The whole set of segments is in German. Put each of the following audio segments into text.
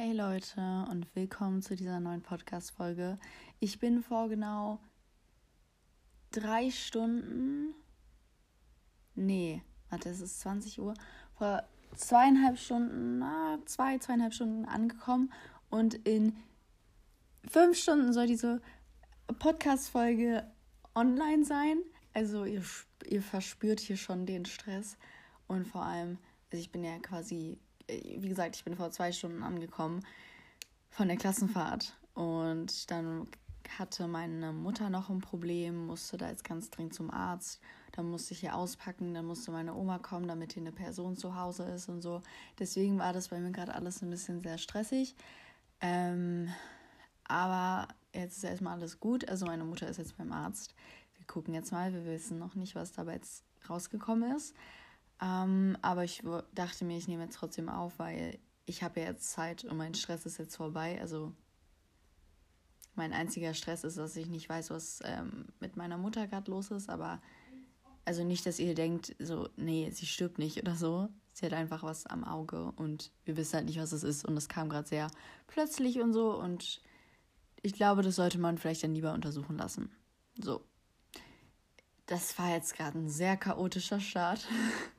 Hey Leute und willkommen zu dieser neuen Podcast-Folge. Ich bin vor genau drei Stunden. Nee, warte, es ist 20 Uhr. Vor zweieinhalb Stunden, na, zwei, zweieinhalb Stunden angekommen und in fünf Stunden soll diese Podcast-Folge online sein. Also ihr, ihr verspürt hier schon den Stress und vor allem, also ich bin ja quasi wie gesagt, ich bin vor zwei Stunden angekommen von der Klassenfahrt und dann hatte meine Mutter noch ein Problem, musste da jetzt ganz dringend zum Arzt. Dann musste ich hier auspacken, dann musste meine Oma kommen, damit hier eine Person zu Hause ist und so. Deswegen war das bei mir gerade alles ein bisschen sehr stressig. Ähm, aber jetzt ist erstmal alles gut. Also meine Mutter ist jetzt beim Arzt. Wir gucken jetzt mal. Wir wissen noch nicht, was dabei jetzt rausgekommen ist. Ähm, aber ich dachte mir, ich nehme jetzt trotzdem auf, weil ich habe ja jetzt Zeit und mein Stress ist jetzt vorbei. Also mein einziger Stress ist, dass ich nicht weiß, was ähm, mit meiner Mutter gerade los ist. Aber also nicht, dass ihr denkt, so, nee, sie stirbt nicht oder so. Sie hat einfach was am Auge und wir wissen halt nicht, was es ist. Und es kam gerade sehr plötzlich und so. Und ich glaube, das sollte man vielleicht dann lieber untersuchen lassen. So. Das war jetzt gerade ein sehr chaotischer Start.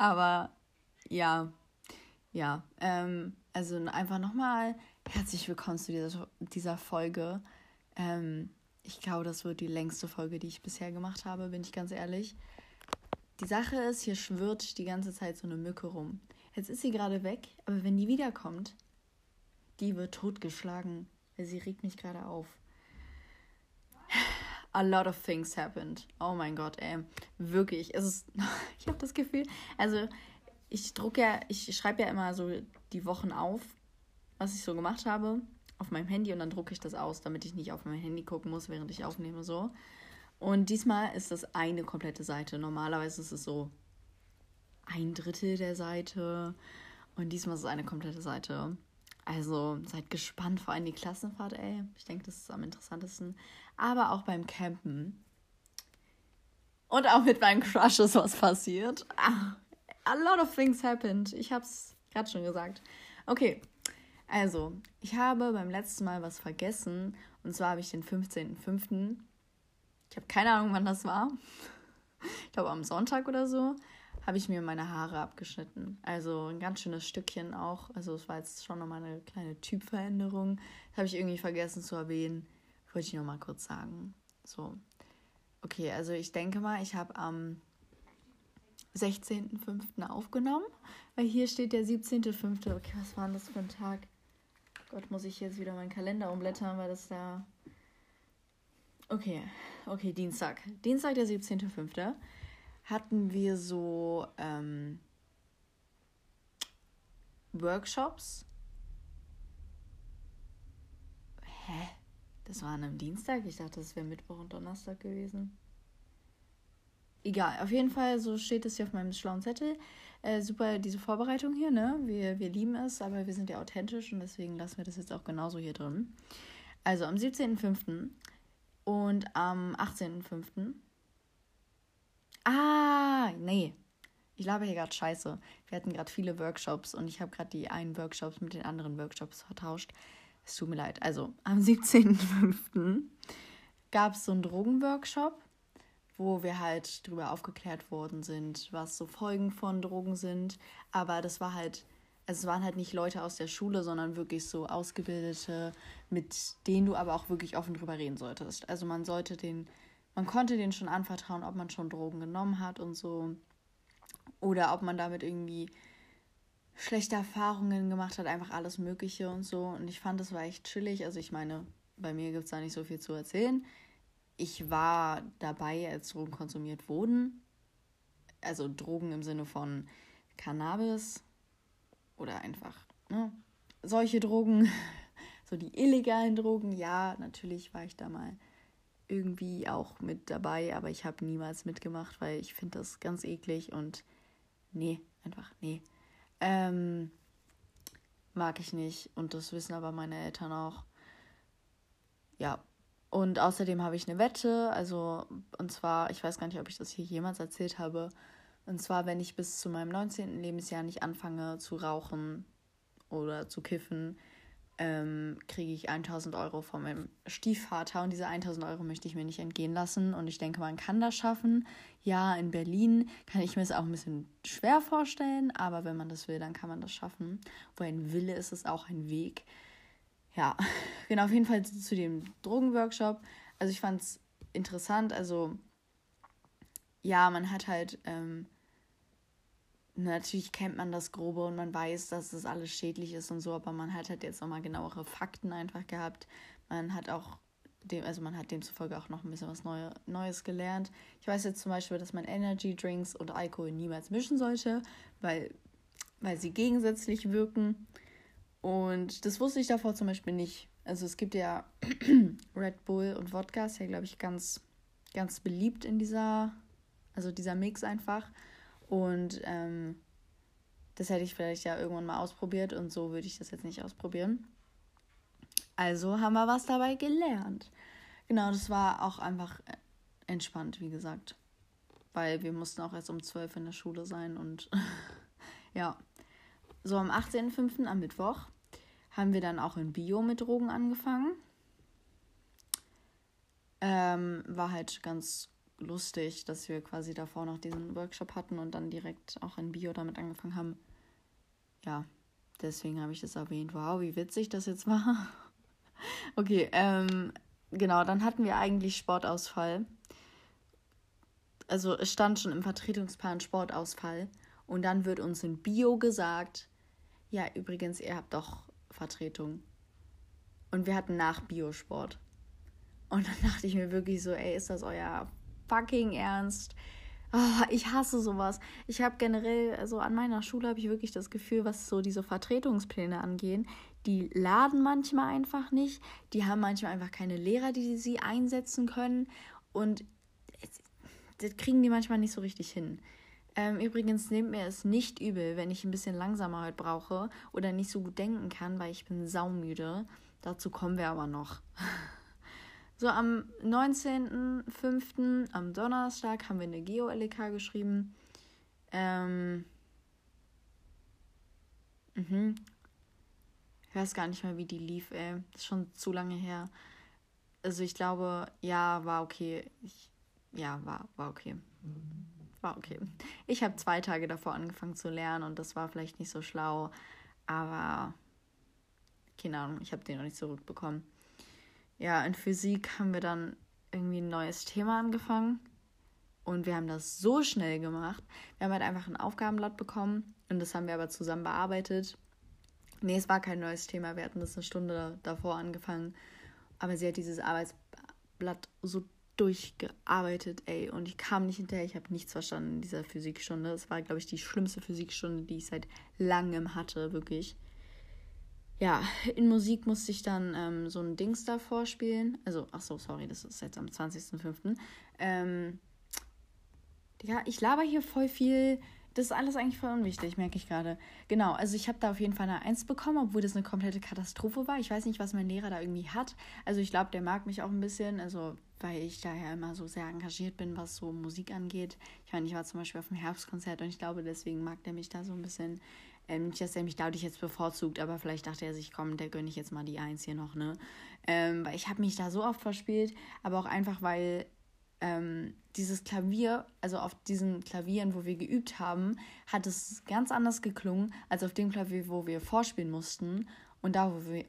Aber ja, ja. Ähm, also einfach nochmal herzlich willkommen zu dieser, dieser Folge. Ähm, ich glaube, das wird die längste Folge, die ich bisher gemacht habe, bin ich ganz ehrlich. Die Sache ist, hier schwirrt die ganze Zeit so eine Mücke rum. Jetzt ist sie gerade weg, aber wenn die wiederkommt, die wird totgeschlagen. Sie regt mich gerade auf a lot of things happened. Oh mein Gott, ey. Wirklich. Es ist, ich habe das Gefühl, also ich drucke ja, ich schreibe ja immer so die Wochen auf, was ich so gemacht habe, auf meinem Handy und dann drucke ich das aus, damit ich nicht auf mein Handy gucken muss, während ich aufnehme so. Und diesmal ist das eine komplette Seite. Normalerweise ist es so ein Drittel der Seite und diesmal ist es eine komplette Seite. Also seid gespannt, vor allem die Klassenfahrt, ey. Ich denke, das ist am interessantesten. Aber auch beim Campen. Und auch mit meinem Crush ist was passiert. Ah, a lot of things happened. Ich hab's gerade schon gesagt. Okay, also, ich habe beim letzten Mal was vergessen. Und zwar habe ich den 15.05. Ich habe keine Ahnung, wann das war. Ich glaube am Sonntag oder so habe ich mir meine Haare abgeschnitten. Also ein ganz schönes Stückchen auch. Also es war jetzt schon nochmal eine kleine Typveränderung. Das habe ich irgendwie vergessen zu erwähnen. Wollte ich nochmal kurz sagen. So. Okay, also ich denke mal, ich habe am 16.05. aufgenommen, weil hier steht der 17.05. Okay, was war denn das für ein Tag? Gott, muss ich jetzt wieder meinen Kalender umblättern, weil das da. Okay, okay, Dienstag. Dienstag, der 17.05 hatten wir so ähm, Workshops. Hä? Das war an einem Dienstag? Ich dachte, das wäre Mittwoch und Donnerstag gewesen. Egal, auf jeden Fall, so steht es hier auf meinem schlauen Zettel. Äh, super, diese Vorbereitung hier, ne? Wir, wir lieben es, aber wir sind ja authentisch und deswegen lassen wir das jetzt auch genauso hier drin. Also am 17.05. und am 18.05. Ah, nee. Ich glaube hier gerade scheiße. Wir hatten gerade viele Workshops und ich habe gerade die einen Workshops mit den anderen Workshops vertauscht. Es tut mir leid. Also am 17.05. gab es so einen Drogenworkshop, wo wir halt drüber aufgeklärt worden sind, was so Folgen von Drogen sind. Aber das war halt, also es waren halt nicht Leute aus der Schule, sondern wirklich so Ausgebildete, mit denen du aber auch wirklich offen drüber reden solltest. Also man sollte den man konnte denen schon anvertrauen, ob man schon Drogen genommen hat und so. Oder ob man damit irgendwie schlechte Erfahrungen gemacht hat, einfach alles Mögliche und so. Und ich fand, das war echt chillig. Also ich meine, bei mir gibt es da nicht so viel zu erzählen. Ich war dabei, als Drogen konsumiert wurden. Also Drogen im Sinne von Cannabis oder einfach ne, solche Drogen, so die illegalen Drogen. Ja, natürlich war ich da mal irgendwie auch mit dabei, aber ich habe niemals mitgemacht, weil ich finde das ganz eklig und nee, einfach nee. Ähm, mag ich nicht und das wissen aber meine Eltern auch. Ja. Und außerdem habe ich eine Wette, also und zwar, ich weiß gar nicht, ob ich das hier jemals erzählt habe. Und zwar, wenn ich bis zu meinem 19. Lebensjahr nicht anfange zu rauchen oder zu kiffen, ähm, kriege ich 1000 Euro von meinem Stiefvater und diese 1000 Euro möchte ich mir nicht entgehen lassen und ich denke, man kann das schaffen. Ja, in Berlin kann ich mir es auch ein bisschen schwer vorstellen, aber wenn man das will, dann kann man das schaffen. Wo ein Wille ist, ist auch ein Weg. Ja, genau, auf jeden Fall zu dem Drogenworkshop. Also ich fand es interessant, also ja, man hat halt ähm, natürlich kennt man das Grobe und man weiß, dass das alles schädlich ist und so, aber man hat halt jetzt nochmal genauere Fakten einfach gehabt. Man hat auch dem, also man hat demzufolge auch noch ein bisschen was Neue, Neues gelernt. Ich weiß jetzt zum Beispiel, dass man Energy Drinks und Alkohol niemals mischen sollte, weil, weil sie gegensätzlich wirken. Und das wusste ich davor zum Beispiel nicht. Also es gibt ja Red Bull und Wodka, ist ja, glaube ich, ganz, ganz beliebt in dieser, also dieser Mix einfach. Und ähm, das hätte ich vielleicht ja irgendwann mal ausprobiert und so würde ich das jetzt nicht ausprobieren. Also haben wir was dabei gelernt. Genau, das war auch einfach äh, entspannt, wie gesagt. Weil wir mussten auch erst um 12 in der Schule sein und ja. So am 18.05. am Mittwoch haben wir dann auch in Bio mit Drogen angefangen. Ähm, war halt ganz lustig, dass wir quasi davor noch diesen Workshop hatten und dann direkt auch in Bio damit angefangen haben. Ja, deswegen habe ich das erwähnt. Wow, wie witzig das jetzt war. okay, ähm, genau, dann hatten wir eigentlich Sportausfall. Also es stand schon im Vertretungsplan Sportausfall. Und dann wird uns in Bio gesagt, ja, übrigens, ihr habt doch Vertretung. Und wir hatten nach Biosport. Und dann dachte ich mir wirklich so, ey, ist das euer fucking ernst. Oh, ich hasse sowas. Ich habe generell, also an meiner Schule habe ich wirklich das Gefühl, was so diese Vertretungspläne angehen, die laden manchmal einfach nicht. Die haben manchmal einfach keine Lehrer, die sie einsetzen können. Und das kriegen die manchmal nicht so richtig hin. Ähm, übrigens nehmt mir es nicht übel, wenn ich ein bisschen langsamer heute brauche oder nicht so gut denken kann, weil ich bin saumüde. Dazu kommen wir aber noch. So am 19.05. am Donnerstag haben wir eine Geo-LK geschrieben. Ähm. Mhm. Ich weiß gar nicht mehr, wie die lief, ey. Das ist schon zu lange her. Also ich glaube, ja, war okay. Ich, ja, war, war okay. War okay. Ich habe zwei Tage davor angefangen zu lernen und das war vielleicht nicht so schlau. Aber keine Ahnung, ich habe den noch nicht zurückbekommen ja, in Physik haben wir dann irgendwie ein neues Thema angefangen. Und wir haben das so schnell gemacht. Wir haben halt einfach ein Aufgabenblatt bekommen und das haben wir aber zusammen bearbeitet. Nee, es war kein neues Thema. Wir hatten das eine Stunde davor angefangen. Aber sie hat dieses Arbeitsblatt so durchgearbeitet, ey. Und ich kam nicht hinterher. Ich habe nichts verstanden in dieser Physikstunde. Es war, glaube ich, die schlimmste Physikstunde, die ich seit langem hatte, wirklich ja, in Musik musste ich dann ähm, so ein Dings da vorspielen. Also, ach so, sorry, das ist jetzt am 20.05. Ähm, ja, ich laber hier voll viel. Das ist alles eigentlich voll unwichtig, merke ich gerade. Genau, also ich habe da auf jeden Fall eine Eins bekommen, obwohl das eine komplette Katastrophe war. Ich weiß nicht, was mein Lehrer da irgendwie hat. Also ich glaube, der mag mich auch ein bisschen, also weil ich da ja immer so sehr engagiert bin, was so Musik angeht. Ich meine, ich war zum Beispiel auf dem Herbstkonzert und ich glaube, deswegen mag der mich da so ein bisschen. Ähm, nicht, dass er mich dadurch jetzt bevorzugt, aber vielleicht dachte er sich, komm, der gönne ich jetzt mal die Eins hier noch, ne? Ähm, weil ich habe mich da so oft verspielt, aber auch einfach, weil ähm, dieses Klavier, also auf diesen Klavieren, wo wir geübt haben, hat es ganz anders geklungen als auf dem Klavier, wo wir vorspielen mussten. Und da, wo wir,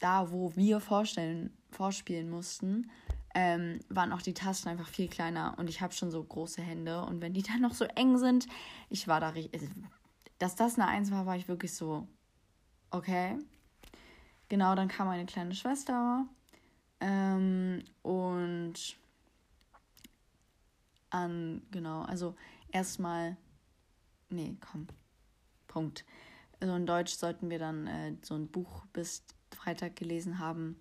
da, wo wir vorstellen, vorspielen mussten, ähm, waren auch die Tasten einfach viel kleiner und ich habe schon so große Hände und wenn die dann noch so eng sind, ich war da richtig, dass das eine Eins war, war ich wirklich so, okay. Genau, dann kam meine kleine Schwester ähm, und an, genau, also erstmal, nee, komm, Punkt. Also in Deutsch sollten wir dann äh, so ein Buch bis Freitag gelesen haben.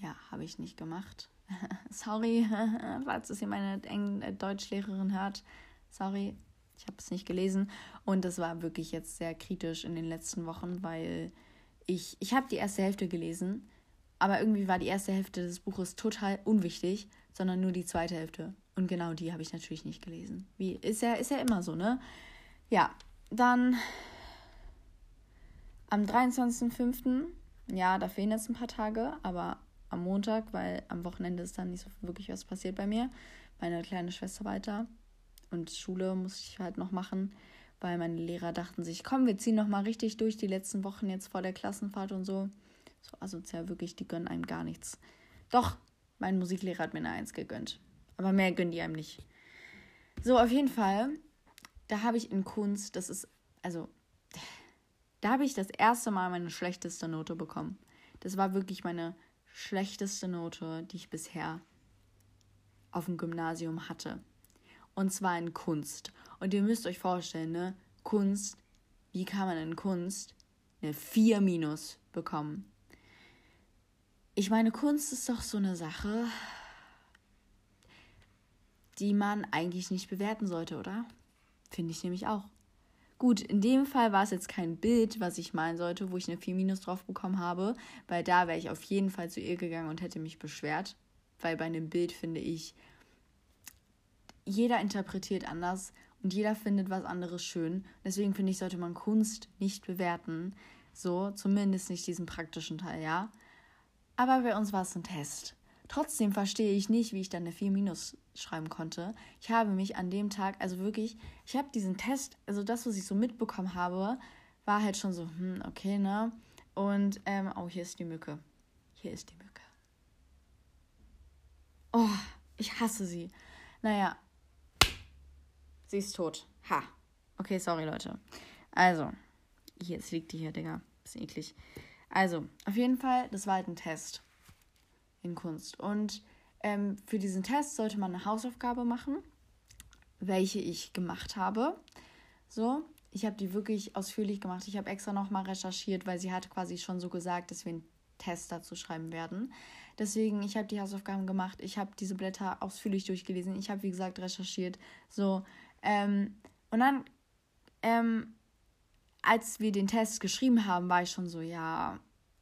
Ja, habe ich nicht gemacht. Sorry, falls es hier meine äh, Deutschlehrerin hört. Sorry, ich habe es nicht gelesen und das war wirklich jetzt sehr kritisch in den letzten Wochen, weil ich, ich habe die erste Hälfte gelesen, aber irgendwie war die erste Hälfte des Buches total unwichtig, sondern nur die zweite Hälfte. Und genau die habe ich natürlich nicht gelesen. Wie ist ja, ist ja immer so, ne? Ja, dann Am 23.05., ja, da fehlen jetzt ein paar Tage, aber am Montag, weil am Wochenende ist dann nicht so wirklich was passiert bei mir. Meine kleine Schwester weiter und Schule muss ich halt noch machen, weil meine Lehrer dachten sich, komm, wir ziehen noch mal richtig durch die letzten Wochen jetzt vor der Klassenfahrt und so. So asozial wirklich, die gönnen einem gar nichts. Doch, mein Musiklehrer hat mir eine Eins gegönnt. Aber mehr gönnen die einem nicht. So, auf jeden Fall, da habe ich in Kunst, das ist, also, da habe ich das erste Mal meine schlechteste Note bekommen. Das war wirklich meine schlechteste Note, die ich bisher auf dem Gymnasium hatte. Und zwar in Kunst. Und ihr müsst euch vorstellen, ne? Kunst, wie kann man in Kunst eine 4 minus bekommen? Ich meine, Kunst ist doch so eine Sache, die man eigentlich nicht bewerten sollte, oder? Finde ich nämlich auch. Gut, in dem Fall war es jetzt kein Bild, was ich malen sollte, wo ich eine 4 minus drauf bekommen habe, weil da wäre ich auf jeden Fall zu ihr gegangen und hätte mich beschwert, weil bei einem Bild finde ich, jeder interpretiert anders und jeder findet was anderes schön. Deswegen finde ich, sollte man Kunst nicht bewerten. So, zumindest nicht diesen praktischen Teil, ja. Aber bei uns war es ein Test. Trotzdem verstehe ich nicht, wie ich dann eine 4 minus schreiben konnte. Ich habe mich an dem Tag, also wirklich, ich habe diesen Test, also das, was ich so mitbekommen habe, war halt schon so, hm, okay, ne? Und, ähm, oh, hier ist die Mücke. Hier ist die Mücke. Oh, ich hasse sie. Naja, sie ist tot. Ha. Okay, sorry, Leute. Also, hier, jetzt liegt die hier, Digga. Bisschen eklig. Also, auf jeden Fall, das war halt ein Test in Kunst. Und ähm, für diesen Test sollte man eine Hausaufgabe machen, welche ich gemacht habe. So, ich habe die wirklich ausführlich gemacht. Ich habe extra nochmal recherchiert, weil sie hat quasi schon so gesagt, dass wir einen Test dazu schreiben werden. Deswegen, ich habe die Hausaufgaben gemacht. Ich habe diese Blätter ausführlich durchgelesen. Ich habe, wie gesagt, recherchiert. So, ähm, und dann, ähm, als wir den Test geschrieben haben, war ich schon so, ja,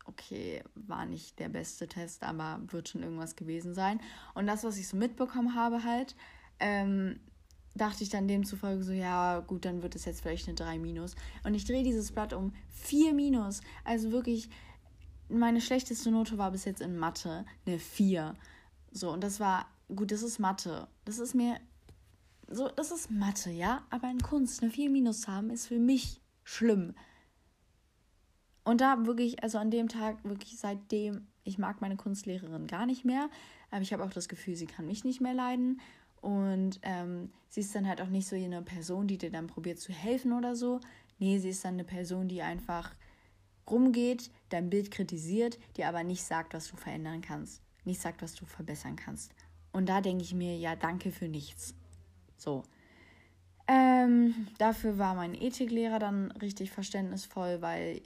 okay, war nicht der beste Test, aber wird schon irgendwas gewesen sein. Und das, was ich so mitbekommen habe, halt, ähm, dachte ich dann demzufolge so, ja, gut, dann wird es jetzt vielleicht eine 3 minus. Und ich drehe dieses Blatt um 4 minus. Also wirklich, meine schlechteste Note war bis jetzt in Mathe eine 4. So, und das war, gut, das ist Mathe. Das ist mir, so, das ist Mathe, ja, aber in Kunst eine 4 minus haben ist für mich schlimm. Und da wirklich, also an dem Tag, wirklich seitdem, ich mag meine Kunstlehrerin gar nicht mehr, aber ich habe auch das Gefühl, sie kann mich nicht mehr leiden. Und ähm, sie ist dann halt auch nicht so eine Person, die dir dann probiert zu helfen oder so. Nee, sie ist dann eine Person, die einfach rumgeht, dein Bild kritisiert, dir aber nicht sagt, was du verändern kannst. Nicht sagt, was du verbessern kannst. Und da denke ich mir, ja, danke für nichts. So. Ähm, dafür war mein Ethiklehrer dann richtig verständnisvoll, weil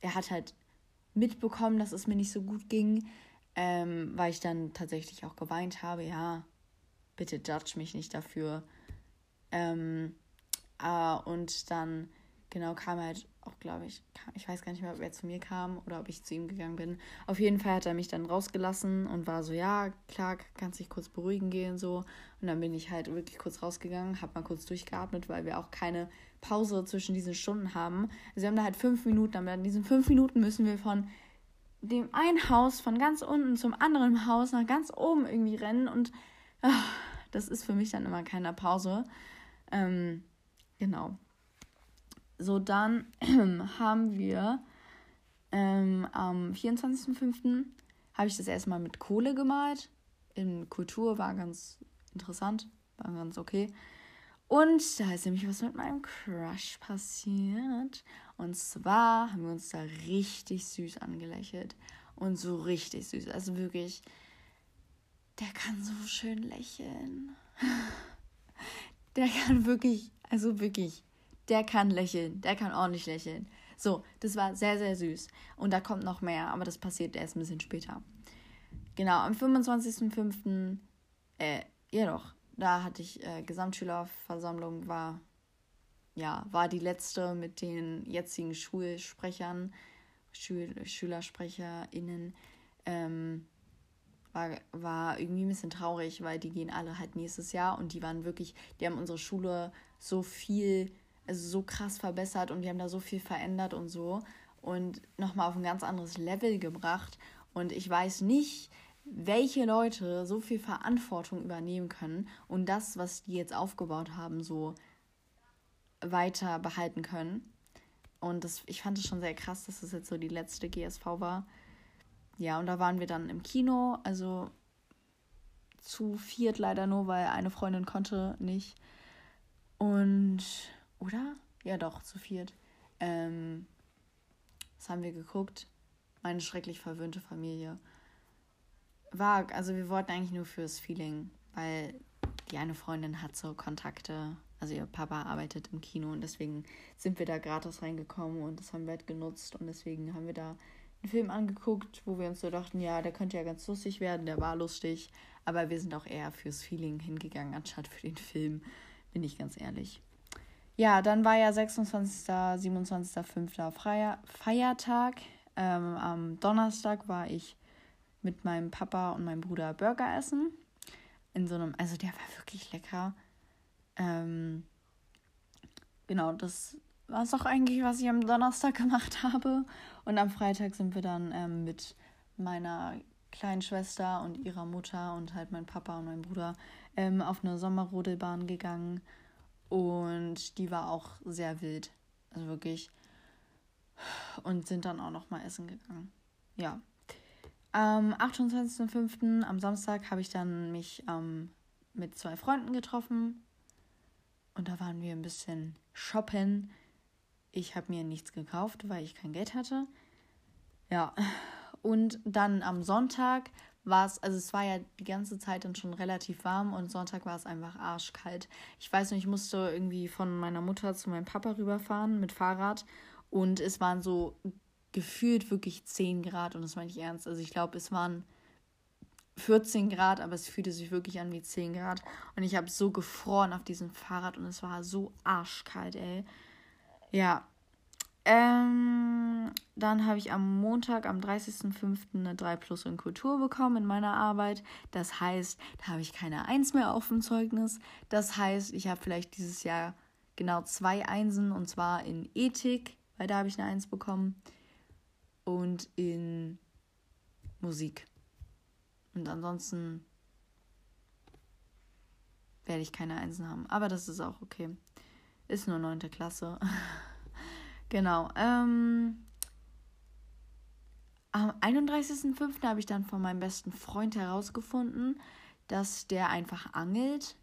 er hat halt mitbekommen, dass es mir nicht so gut ging, ähm, weil ich dann tatsächlich auch geweint habe. Ja, bitte judge mich nicht dafür. Ähm, äh, und dann, genau, kam halt auch, glaube ich, kam, ich weiß gar nicht mehr, ob er zu mir kam oder ob ich zu ihm gegangen bin. Auf jeden Fall hat er mich dann rausgelassen und war so, ja, klar, kannst dich kurz beruhigen gehen, so. Und dann bin ich halt wirklich kurz rausgegangen, habe mal kurz durchgeatmet, weil wir auch keine Pause zwischen diesen Stunden haben. Also wir haben da halt fünf Minuten, aber in diesen fünf Minuten müssen wir von dem einen Haus von ganz unten zum anderen Haus nach ganz oben irgendwie rennen und ach, das ist für mich dann immer keine Pause. Ähm, genau. So, dann haben wir ähm, am 24.05. habe ich das erstmal mit Kohle gemalt. In Kultur war ganz interessant, war ganz okay. Und da ist nämlich was mit meinem Crush passiert. Und zwar haben wir uns da richtig süß angelächelt. Und so richtig süß. Also wirklich, der kann so schön lächeln. Der kann wirklich, also wirklich, der kann lächeln. Der kann ordentlich lächeln. So, das war sehr, sehr süß. Und da kommt noch mehr, aber das passiert erst ein bisschen später. Genau, am 25.05. Äh, ja doch, da hatte ich äh, Gesamtschülerversammlung, war, ja, war die letzte mit den jetzigen Schulsprechern, Schül SchülersprecherInnen. Ähm, war, war irgendwie ein bisschen traurig, weil die gehen alle halt nächstes Jahr und die waren wirklich, die haben unsere Schule so viel, also so krass verbessert und die haben da so viel verändert und so. und nochmal auf ein ganz anderes Level gebracht. Und ich weiß nicht, welche Leute so viel Verantwortung übernehmen können und das, was die jetzt aufgebaut haben, so weiter behalten können. Und das, ich fand es schon sehr krass, dass das jetzt so die letzte GSV war. Ja, und da waren wir dann im Kino, also zu viert leider nur, weil eine Freundin konnte nicht. Und, oder? Ja, doch, zu viert. Ähm, was haben wir geguckt? Meine schrecklich verwöhnte Familie. War, also wir wollten eigentlich nur fürs Feeling, weil die eine Freundin hat so Kontakte. Also ihr Papa arbeitet im Kino und deswegen sind wir da gratis reingekommen und das haben wir halt genutzt und deswegen haben wir da einen Film angeguckt, wo wir uns so dachten, ja, der könnte ja ganz lustig werden, der war lustig, aber wir sind auch eher fürs Feeling hingegangen, anstatt für den Film, bin ich ganz ehrlich. Ja, dann war ja 26., 27., 5. Freier, Feiertag. Ähm, am Donnerstag war ich mit meinem Papa und meinem Bruder Burger essen. In so einem, also der war wirklich lecker. Ähm, genau, das war es auch eigentlich, was ich am Donnerstag gemacht habe. Und am Freitag sind wir dann ähm, mit meiner kleinen Schwester und ihrer Mutter und halt mein Papa und mein Bruder ähm, auf eine Sommerrodelbahn gegangen und die war auch sehr wild. Also wirklich. Und sind dann auch noch mal essen gegangen. Ja. Am 28.05. am Samstag habe ich dann mich ähm, mit zwei Freunden getroffen. Und da waren wir ein bisschen shoppen. Ich habe mir nichts gekauft, weil ich kein Geld hatte. Ja. Und dann am Sonntag war es, also es war ja die ganze Zeit dann schon relativ warm und Sonntag war es einfach arschkalt. Ich weiß nicht, ich musste irgendwie von meiner Mutter zu meinem Papa rüberfahren mit Fahrrad und es waren so gefühlt wirklich 10 Grad und das meine ich ernst. Also ich glaube, es waren 14 Grad, aber es fühlte sich wirklich an wie 10 Grad und ich habe so gefroren auf diesem Fahrrad und es war so arschkalt, ey. Ja, ähm, dann habe ich am Montag, am 30.05. eine 3 Plus in Kultur bekommen in meiner Arbeit. Das heißt, da habe ich keine 1 mehr auf dem Zeugnis. Das heißt, ich habe vielleicht dieses Jahr genau zwei Einsen und zwar in Ethik, weil da habe ich eine 1 bekommen. Und in Musik. Und ansonsten werde ich keine Einsen haben. Aber das ist auch okay. Ist nur 9. Klasse. Genau. Ähm, am 31.05. habe ich dann von meinem besten Freund herausgefunden, dass der einfach angelt.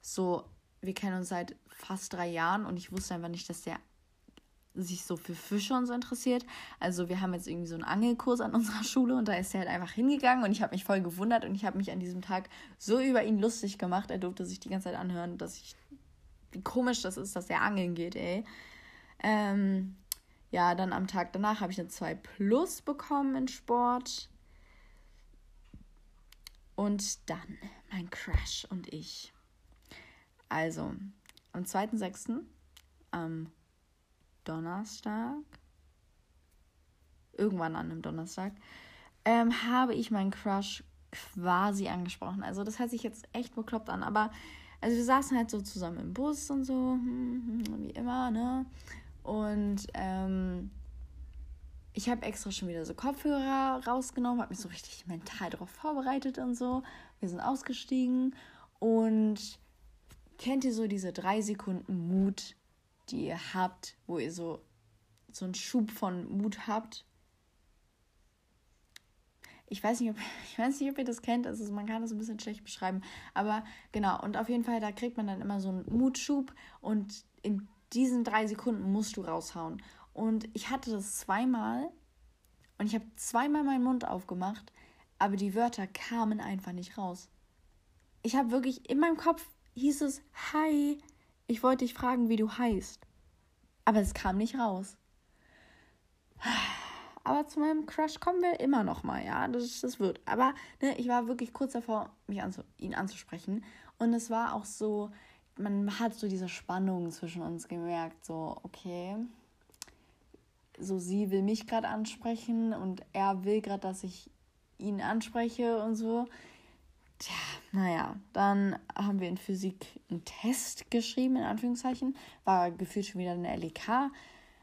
So, wir kennen uns seit fast drei Jahren und ich wusste einfach nicht, dass der sich so für Fische und so interessiert. Also wir haben jetzt irgendwie so einen Angelkurs an unserer Schule und da ist er halt einfach hingegangen und ich habe mich voll gewundert und ich habe mich an diesem Tag so über ihn lustig gemacht. Er durfte sich die ganze Zeit anhören, dass ich wie komisch das ist, dass er angeln geht, ey. Ähm, ja, dann am Tag danach habe ich eine 2 Plus bekommen in Sport. Und dann mein Crush und ich. Also, am 2.6. am Donnerstag, irgendwann an einem Donnerstag, ähm, habe ich meinen Crush quasi angesprochen. Also, das hört sich jetzt echt bekloppt an, aber also wir saßen halt so zusammen im Bus und so, hm, hm, wie immer, ne? Und ähm, ich habe extra schon wieder so Kopfhörer rausgenommen, habe mich so richtig mental darauf vorbereitet und so. Wir sind ausgestiegen und kennt ihr so diese drei Sekunden Mut, die ihr habt, wo ihr so, so einen Schub von Mut habt? Ich weiß nicht, ob, ich weiß nicht, ob ihr das kennt, also man kann das ein bisschen schlecht beschreiben, aber genau, und auf jeden Fall, da kriegt man dann immer so einen Mutschub und in diesen drei Sekunden musst du raushauen. Und ich hatte das zweimal und ich habe zweimal meinen Mund aufgemacht, aber die Wörter kamen einfach nicht raus. Ich habe wirklich in meinem Kopf hieß es Hi, ich wollte dich fragen, wie du heißt. Aber es kam nicht raus. Aber zu meinem Crush kommen wir immer noch mal, ja, das, das wird. Aber ne, ich war wirklich kurz davor, mich anzu, ihn anzusprechen. Und es war auch so, man hat so diese Spannung zwischen uns gemerkt, so, okay, so sie will mich gerade ansprechen und er will gerade, dass ich ihn anspreche und so. Tja, naja, dann haben wir in Physik einen Test geschrieben, in Anführungszeichen. War gefühlt schon wieder eine LEK.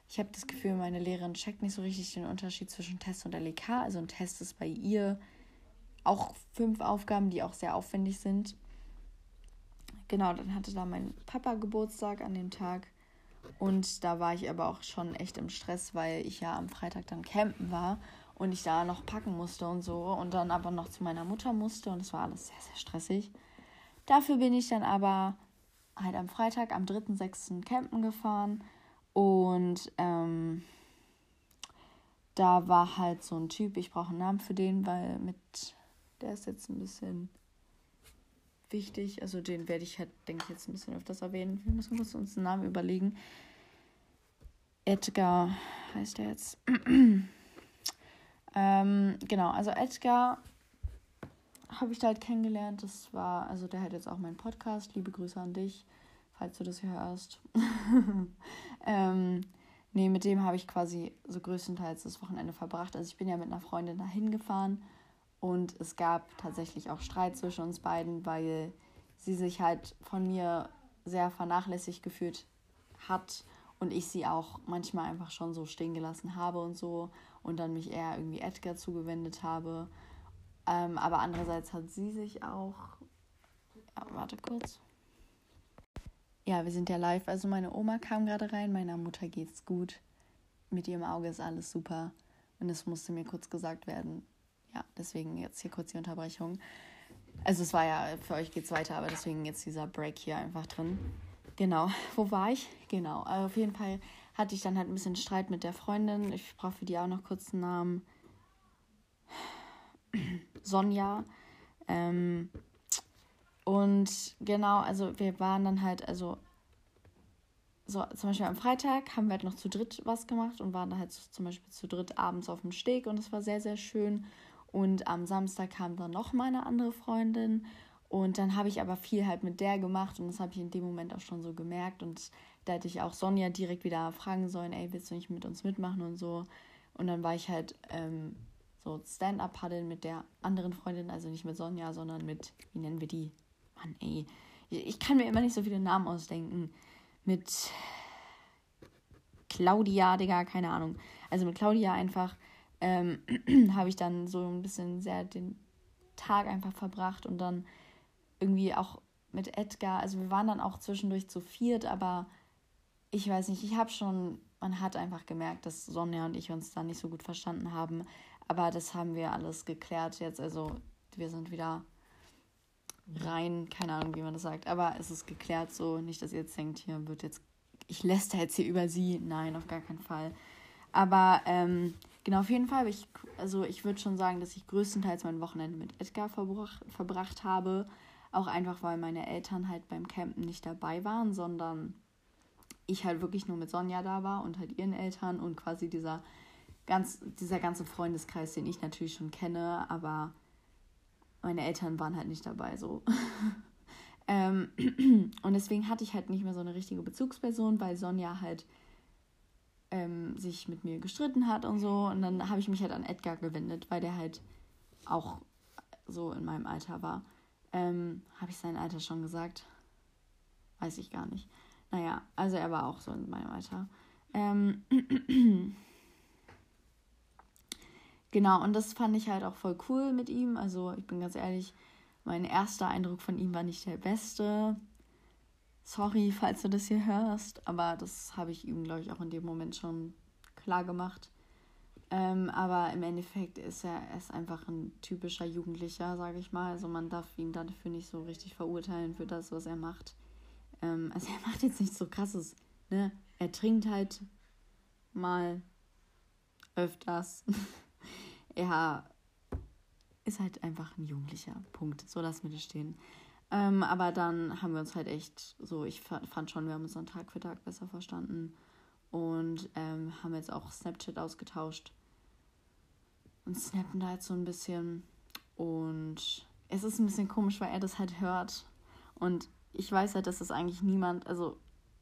ich habe das Gefühl, meine Lehrerin checkt nicht so richtig den Unterschied zwischen Test und LEK. Also ein Test ist bei ihr auch fünf Aufgaben, die auch sehr aufwendig sind. Genau, dann hatte da mein Papa Geburtstag an dem Tag. Und da war ich aber auch schon echt im Stress, weil ich ja am Freitag dann campen war und ich da noch packen musste und so und dann aber noch zu meiner Mutter musste und es war alles sehr, sehr stressig. Dafür bin ich dann aber halt am Freitag, am 3.6. campen gefahren und ähm, da war halt so ein Typ, ich brauche einen Namen für den, weil mit der ist jetzt ein bisschen wichtig. Also den werde ich halt, denke ich, jetzt ein bisschen öfters erwähnen. Wir müssen uns einen Namen überlegen. Edgar heißt er jetzt. ähm, genau, also Edgar habe ich da halt kennengelernt. Das war, also der hat jetzt auch meinen Podcast. Liebe Grüße an dich, falls du das hier hörst. ähm, nee, mit dem habe ich quasi so größtenteils das Wochenende verbracht. Also ich bin ja mit einer Freundin dahin gefahren und es gab tatsächlich auch Streit zwischen uns beiden, weil sie sich halt von mir sehr vernachlässigt gefühlt hat und ich sie auch manchmal einfach schon so stehen gelassen habe und so und dann mich eher irgendwie Edgar zugewendet habe. Ähm, aber andererseits hat sie sich auch. Ja, warte kurz. Ja, wir sind ja live. Also meine Oma kam gerade rein, meiner Mutter geht's gut. Mit ihrem Auge ist alles super. Und es musste mir kurz gesagt werden, ja, deswegen jetzt hier kurz die Unterbrechung. Also es war ja, für euch geht es weiter, aber deswegen jetzt dieser Break hier einfach drin. Genau, wo war ich? Genau, also auf jeden Fall hatte ich dann halt ein bisschen Streit mit der Freundin. Ich brauche für die auch noch kurz einen Namen. Sonja. Ähm, und genau, also wir waren dann halt, also so zum Beispiel am Freitag haben wir halt noch zu dritt was gemacht und waren da halt zum Beispiel zu dritt abends auf dem Steg und es war sehr, sehr schön. Und am Samstag kam dann noch meine andere Freundin. Und dann habe ich aber viel halt mit der gemacht und das habe ich in dem Moment auch schon so gemerkt. Und da hätte ich auch Sonja direkt wieder fragen sollen, ey, willst du nicht mit uns mitmachen und so. Und dann war ich halt ähm, so Stand-up-Paddeln mit der anderen Freundin, also nicht mit Sonja, sondern mit, wie nennen wir die? Mann, ey. Ich kann mir immer nicht so viele Namen ausdenken. Mit Claudia, Digga, keine Ahnung. Also mit Claudia einfach ähm, habe ich dann so ein bisschen sehr den Tag einfach verbracht und dann irgendwie auch mit Edgar, also wir waren dann auch zwischendurch zu viert, aber ich weiß nicht, ich habe schon, man hat einfach gemerkt, dass Sonja und ich uns da nicht so gut verstanden haben, aber das haben wir alles geklärt jetzt, also wir sind wieder rein, keine Ahnung, wie man das sagt, aber es ist geklärt so, nicht, dass ihr jetzt denkt, hier wird jetzt, ich lässt jetzt hier über sie, nein, auf gar keinen Fall. Aber ähm, genau, auf jeden Fall, ich, also ich würde schon sagen, dass ich größtenteils mein Wochenende mit Edgar verbrach, verbracht habe. Auch einfach, weil meine Eltern halt beim Campen nicht dabei waren, sondern ich halt wirklich nur mit Sonja da war und halt ihren Eltern und quasi dieser, ganz, dieser ganze Freundeskreis, den ich natürlich schon kenne, aber meine Eltern waren halt nicht dabei so. ähm, und deswegen hatte ich halt nicht mehr so eine richtige Bezugsperson, weil Sonja halt ähm, sich mit mir gestritten hat und so. Und dann habe ich mich halt an Edgar gewendet, weil der halt auch so in meinem Alter war. Ähm, habe ich sein Alter schon gesagt? Weiß ich gar nicht. Naja, also er war auch so in meinem Alter. Ähm, genau, und das fand ich halt auch voll cool mit ihm. Also ich bin ganz ehrlich, mein erster Eindruck von ihm war nicht der beste. Sorry, falls du das hier hörst, aber das habe ich ihm, glaube ich, auch in dem Moment schon klar gemacht. Ähm, aber im Endeffekt ist er, er ist einfach ein typischer Jugendlicher, sage ich mal. Also man darf ihn dafür nicht so richtig verurteilen für das, was er macht. Ähm, also er macht jetzt nichts so krasses. Ne? Er trinkt halt mal öfters. er ist halt einfach ein Jugendlicher. Punkt. So lassen wir das stehen. Ähm, aber dann haben wir uns halt echt so, ich fand schon, wir haben uns dann Tag für Tag besser verstanden und ähm, haben jetzt auch Snapchat ausgetauscht und snappen da jetzt so ein bisschen. Und es ist ein bisschen komisch, weil er das halt hört. Und ich weiß halt, dass das eigentlich niemand, also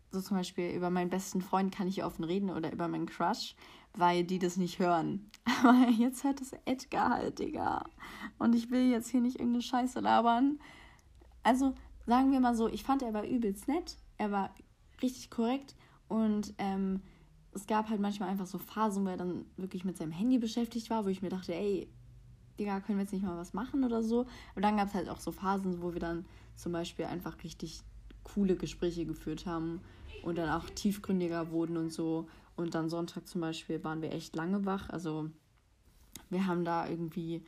so zum Beispiel über meinen besten Freund kann ich offen reden oder über meinen Crush, weil die das nicht hören. Aber jetzt hört das Edgar halt, Digga. Und ich will jetzt hier nicht irgendeine Scheiße labern. Also sagen wir mal so, ich fand, er war übelst nett, er war richtig korrekt und ähm, es gab halt manchmal einfach so Phasen, wo er dann wirklich mit seinem Handy beschäftigt war, wo ich mir dachte, ey, Digga, können wir jetzt nicht mal was machen oder so. Aber dann gab es halt auch so Phasen, wo wir dann zum Beispiel einfach richtig coole Gespräche geführt haben und dann auch tiefgründiger wurden und so. Und dann Sonntag zum Beispiel waren wir echt lange wach. Also wir haben da irgendwie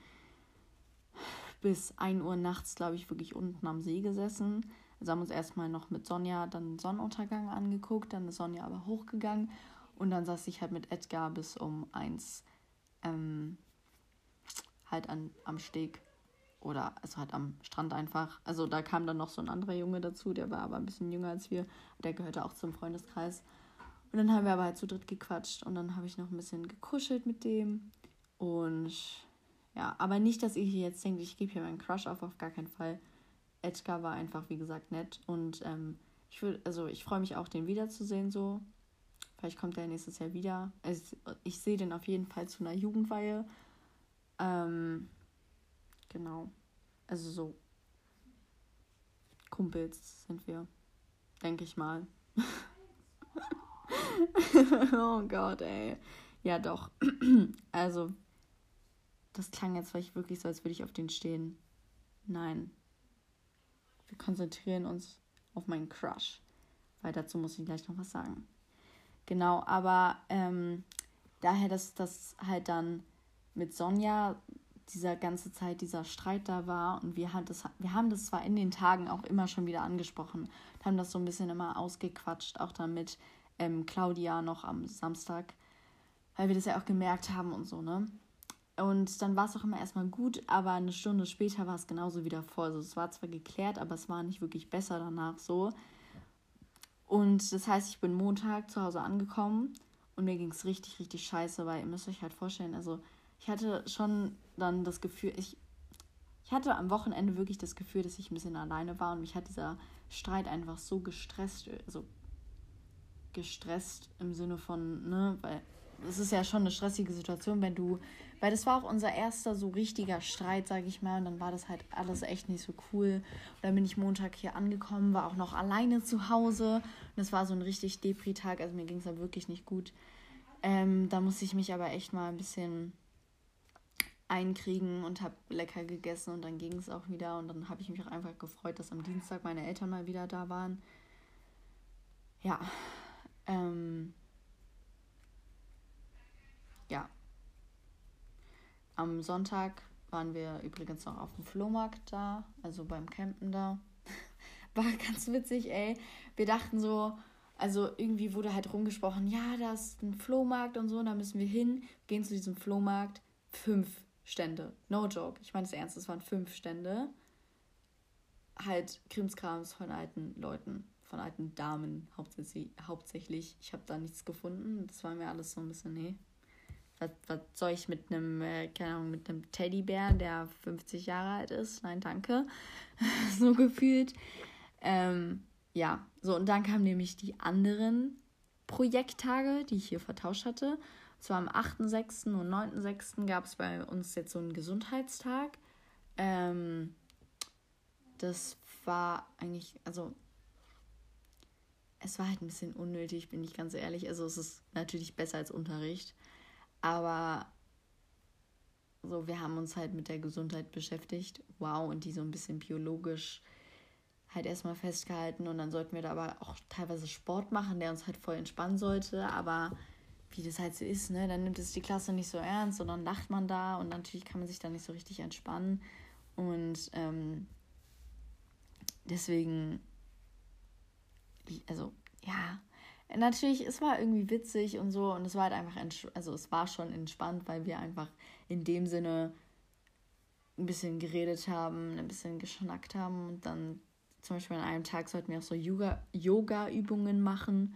bis 1 Uhr nachts, glaube ich, wirklich unten am See gesessen. Also haben uns erstmal noch mit Sonja dann Sonnenuntergang angeguckt, dann ist Sonja aber hochgegangen und dann saß ich halt mit Edgar bis um 1 ähm, halt an, am Steg oder also halt am Strand einfach. Also da kam dann noch so ein anderer Junge dazu, der war aber ein bisschen jünger als wir. Der gehörte auch zum Freundeskreis. Und dann haben wir aber halt zu dritt gequatscht und dann habe ich noch ein bisschen gekuschelt mit dem. Und ja, aber nicht, dass ihr hier jetzt denkt, ich gebe hier meinen Crush auf, auf gar keinen Fall. Edgar war einfach, wie gesagt, nett. Und ähm, ich würde, also ich freue mich auch, den wiederzusehen so. Vielleicht kommt er nächstes Jahr wieder. Also ich sehe den auf jeden Fall zu einer Jugendweihe. Ähm, genau. Also so Kumpels sind wir, denke ich mal. oh Gott, ey. Ja, doch. also, das klang jetzt vielleicht wirklich so, als würde ich auf den stehen. Nein. Wir konzentrieren uns auf meinen Crush. Weil dazu muss ich gleich noch was sagen. Genau, aber ähm, daher, dass das halt dann mit Sonja dieser ganze Zeit dieser Streit da war und wir, haben das, wir haben das zwar in den Tagen auch immer schon wieder angesprochen, haben das so ein bisschen immer ausgequatscht, auch dann mit ähm, Claudia noch am Samstag, weil wir das ja auch gemerkt haben und so, ne? Und dann war es auch immer erstmal gut, aber eine Stunde später war es genauso wieder vor. Also es war zwar geklärt, aber es war nicht wirklich besser danach so. Und das heißt, ich bin Montag zu Hause angekommen und mir ging es richtig, richtig scheiße, weil ihr müsst euch halt vorstellen, also ich hatte schon dann das Gefühl, ich, ich hatte am Wochenende wirklich das Gefühl, dass ich ein bisschen alleine war und mich hat dieser Streit einfach so gestresst, also gestresst im Sinne von, ne, weil es ist ja schon eine stressige Situation, wenn du, weil das war auch unser erster so richtiger Streit, sage ich mal, und dann war das halt alles echt nicht so cool. Und dann bin ich Montag hier angekommen, war auch noch alleine zu Hause und es war so ein richtig Depri-Tag, also mir ging es da wirklich nicht gut. Ähm, da musste ich mich aber echt mal ein bisschen einkriegen und habe lecker gegessen und dann ging es auch wieder und dann habe ich mich auch einfach gefreut, dass am Dienstag meine Eltern mal wieder da waren. Ja, ähm, ja. Am Sonntag waren wir übrigens noch auf dem Flohmarkt da, also beim Campen da. War ganz witzig, ey. Wir dachten so, also irgendwie wurde halt rumgesprochen, ja, da ist ein Flohmarkt und so, und da müssen wir hin, gehen zu diesem Flohmarkt. Fünf Stände. No joke. Ich meine es ernst, es waren fünf Stände. Halt Krimskrams von alten Leuten, von alten Damen hauptsächlich. Ich habe da nichts gefunden. Das war mir alles so ein bisschen, nee. Was, was soll ich mit einem, äh, keine Ahnung, mit einem Teddybär, der 50 Jahre alt ist? Nein, danke. so gefühlt. Ähm, ja, so und dann kamen nämlich die anderen Projekttage, die ich hier vertauscht hatte zwar am 8.6. und 9.6. gab es bei uns jetzt so einen Gesundheitstag. Ähm, das war eigentlich, also es war halt ein bisschen unnötig, bin ich ganz ehrlich. Also es ist natürlich besser als Unterricht. Aber so, wir haben uns halt mit der Gesundheit beschäftigt. Wow, und die so ein bisschen biologisch halt erstmal festgehalten. Und dann sollten wir da aber auch teilweise Sport machen, der uns halt voll entspannen sollte. Aber wie das halt so ist, ne? Dann nimmt es die Klasse nicht so ernst und dann lacht man da und natürlich kann man sich da nicht so richtig entspannen. Und ähm, deswegen, also ja, natürlich, es war irgendwie witzig und so und es war halt einfach, also es war schon entspannt, weil wir einfach in dem Sinne ein bisschen geredet haben, ein bisschen geschnackt haben und dann zum Beispiel an einem Tag sollten wir auch so Yoga-Übungen machen,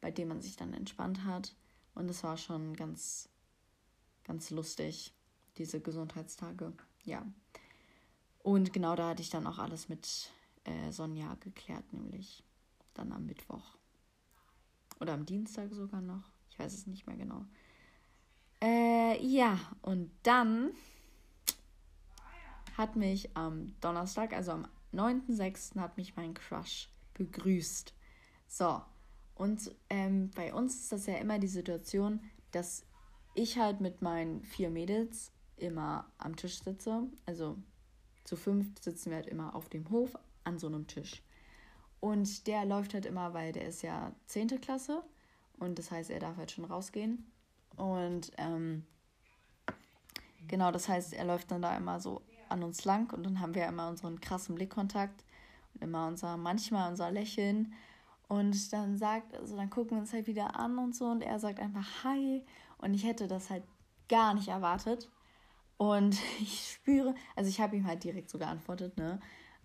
bei denen man sich dann entspannt hat. Und es war schon ganz, ganz lustig, diese Gesundheitstage. Ja. Und genau da hatte ich dann auch alles mit äh, Sonja geklärt, nämlich dann am Mittwoch. Oder am Dienstag sogar noch. Ich weiß es nicht mehr genau. Äh, ja, und dann hat mich am Donnerstag, also am 9.6., hat mich mein Crush begrüßt. So, Und ähm, bei uns ist das ja immer die Situation, dass ich halt mit meinen vier Mädels immer am Tisch sitze. Also zu fünf sitzen wir halt immer auf dem Hof an so einem Tisch. Und der läuft halt immer, weil der ist ja 10. Klasse und das heißt, er darf halt schon rausgehen. Und ähm, genau, das heißt, er läuft dann da immer so an uns lang und dann haben wir immer unseren krassen Blickkontakt und immer unser, manchmal unser Lächeln. Und dann sagt, also dann gucken wir uns halt wieder an und so und er sagt einfach Hi. Und ich hätte das halt gar nicht erwartet. Und ich spüre, also ich habe ihm halt direkt so geantwortet, ne?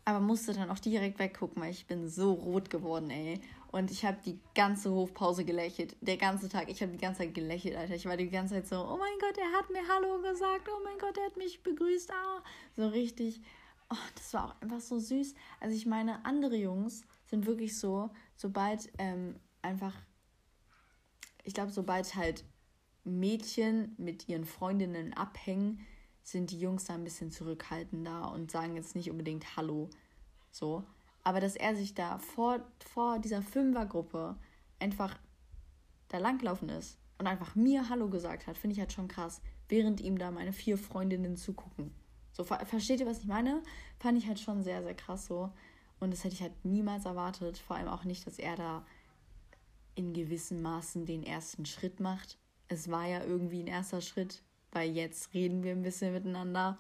Aber musste dann auch direkt weggucken, weil ich bin so rot geworden, ey. Und ich habe die ganze Hofpause gelächelt. Der ganze Tag. Ich habe die ganze Zeit gelächelt, Alter. Ich war die ganze Zeit so, oh mein Gott, er hat mir Hallo gesagt. Oh mein Gott, er hat mich begrüßt. Ah. So richtig. Oh, das war auch einfach so süß. Also ich meine, andere Jungs sind wirklich so, sobald ähm, einfach, ich glaube, sobald halt Mädchen mit ihren Freundinnen abhängen, sind die Jungs da ein bisschen zurückhaltender und sagen jetzt nicht unbedingt Hallo. So. Aber dass er sich da vor, vor dieser Fünfergruppe einfach da langlaufen ist und einfach mir Hallo gesagt hat, finde ich halt schon krass, während ihm da meine vier Freundinnen zugucken. So, ver versteht ihr, was ich meine? Fand ich halt schon sehr, sehr krass so. Und das hätte ich halt niemals erwartet. Vor allem auch nicht, dass er da in gewissen Maßen den ersten Schritt macht. Es war ja irgendwie ein erster Schritt, weil jetzt reden wir ein bisschen miteinander.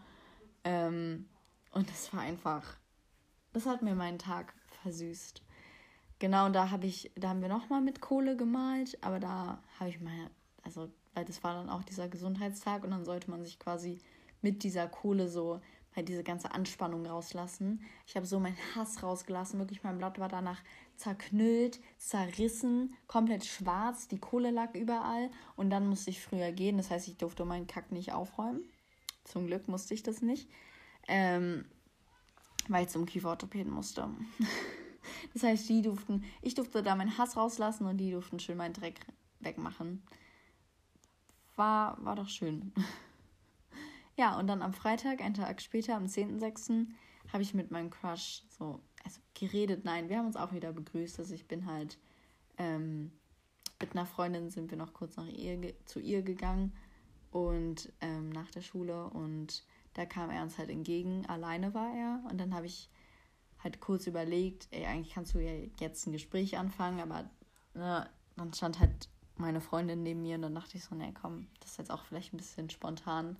Ähm, und das war einfach, das hat mir meinen Tag versüßt. Genau, und da habe ich, da haben wir nochmal mit Kohle gemalt, aber da habe ich mal, also, weil das war dann auch dieser Gesundheitstag und dann sollte man sich quasi mit dieser Kohle so halt diese ganze Anspannung rauslassen. Ich habe so meinen Hass rausgelassen. Wirklich, mein Blatt war danach zerknüllt, zerrissen, komplett schwarz. Die Kohle lag überall. Und dann musste ich früher gehen. Das heißt, ich durfte meinen Kack nicht aufräumen. Zum Glück musste ich das nicht. Ähm, weil ich zum Kieferorthopäden musste. das heißt, die durften, ich durfte da meinen Hass rauslassen und die durften schön meinen Dreck wegmachen. War, war doch schön. Ja, und dann am Freitag, einen Tag später, am 10.06., habe ich mit meinem Crush so, also geredet, nein, wir haben uns auch wieder begrüßt. Also ich bin halt ähm, mit einer Freundin sind wir noch kurz nach ihr, zu ihr gegangen und ähm, nach der Schule und da kam er uns halt entgegen, alleine war er und dann habe ich halt kurz überlegt, ey, eigentlich kannst du ja jetzt ein Gespräch anfangen, aber ne, dann stand halt meine Freundin neben mir und dann dachte ich so, ne, komm, das ist jetzt auch vielleicht ein bisschen spontan.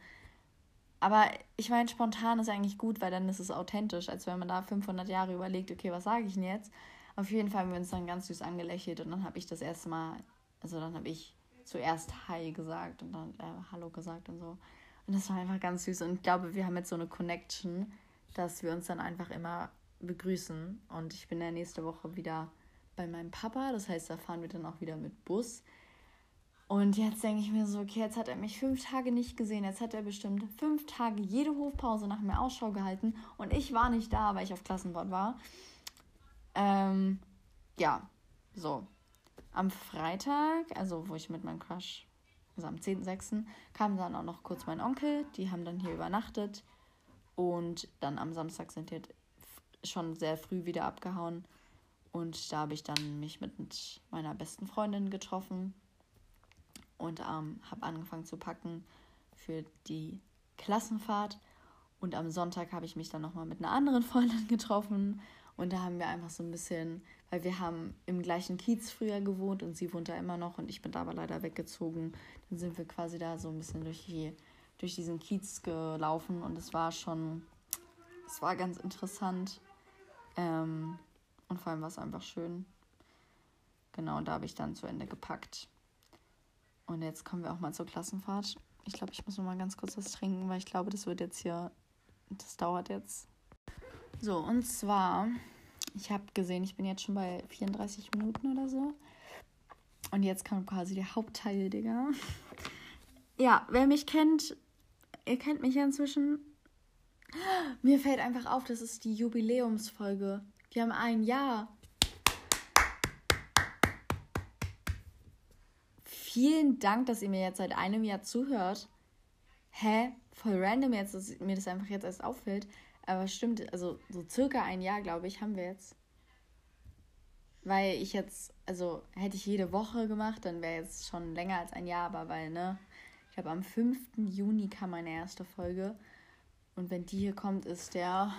Aber ich meine, spontan ist eigentlich gut, weil dann ist es authentisch, als wenn man da 500 Jahre überlegt, okay, was sage ich denn jetzt? Auf jeden Fall haben wir uns dann ganz süß angelächelt und dann habe ich das erste Mal, also dann habe ich zuerst Hi gesagt und dann äh, Hallo gesagt und so. Und das war einfach ganz süß und ich glaube, wir haben jetzt so eine Connection, dass wir uns dann einfach immer begrüßen. Und ich bin ja nächste Woche wieder bei meinem Papa, das heißt, da fahren wir dann auch wieder mit Bus. Und jetzt denke ich mir so, okay, jetzt hat er mich fünf Tage nicht gesehen. Jetzt hat er bestimmt fünf Tage jede Hofpause nach mir Ausschau gehalten. Und ich war nicht da, weil ich auf Klassenbord war. Ähm, ja, so. Am Freitag, also wo ich mit meinem Crush, also am 10.06., kam dann auch noch kurz mein Onkel. Die haben dann hier übernachtet. Und dann am Samstag sind wir schon sehr früh wieder abgehauen. Und da habe ich dann mich mit meiner besten Freundin getroffen und ähm, habe angefangen zu packen für die Klassenfahrt. Und am Sonntag habe ich mich dann nochmal mit einer anderen Freundin getroffen. Und da haben wir einfach so ein bisschen, weil wir haben im gleichen Kiez früher gewohnt und sie wohnt da immer noch und ich bin da aber leider weggezogen. Dann sind wir quasi da so ein bisschen durch, die, durch diesen Kiez gelaufen und es war schon, es war ganz interessant. Ähm, und vor allem war es einfach schön. Genau, und da habe ich dann zu Ende gepackt. Und jetzt kommen wir auch mal zur Klassenfahrt. Ich glaube, ich muss noch mal ganz kurz was trinken, weil ich glaube, das wird jetzt hier, das dauert jetzt. So, und zwar, ich habe gesehen, ich bin jetzt schon bei 34 Minuten oder so. Und jetzt kommt quasi der Hauptteil, Digga. Ja, wer mich kennt, ihr kennt mich ja inzwischen. Mir fällt einfach auf, das ist die Jubiläumsfolge. Wir haben ein Jahr. Vielen Dank, dass ihr mir jetzt seit einem Jahr zuhört. Hä? Voll random jetzt, dass mir das einfach jetzt erst auffällt. Aber stimmt, also so circa ein Jahr, glaube ich, haben wir jetzt. weil ich jetzt, also hätte ich jede Woche gemacht, dann wäre jetzt schon länger als ein Jahr, aber weil, ne, ich glaube, am 5. Juni kam meine erste Folge. Und wenn die hier kommt, ist der.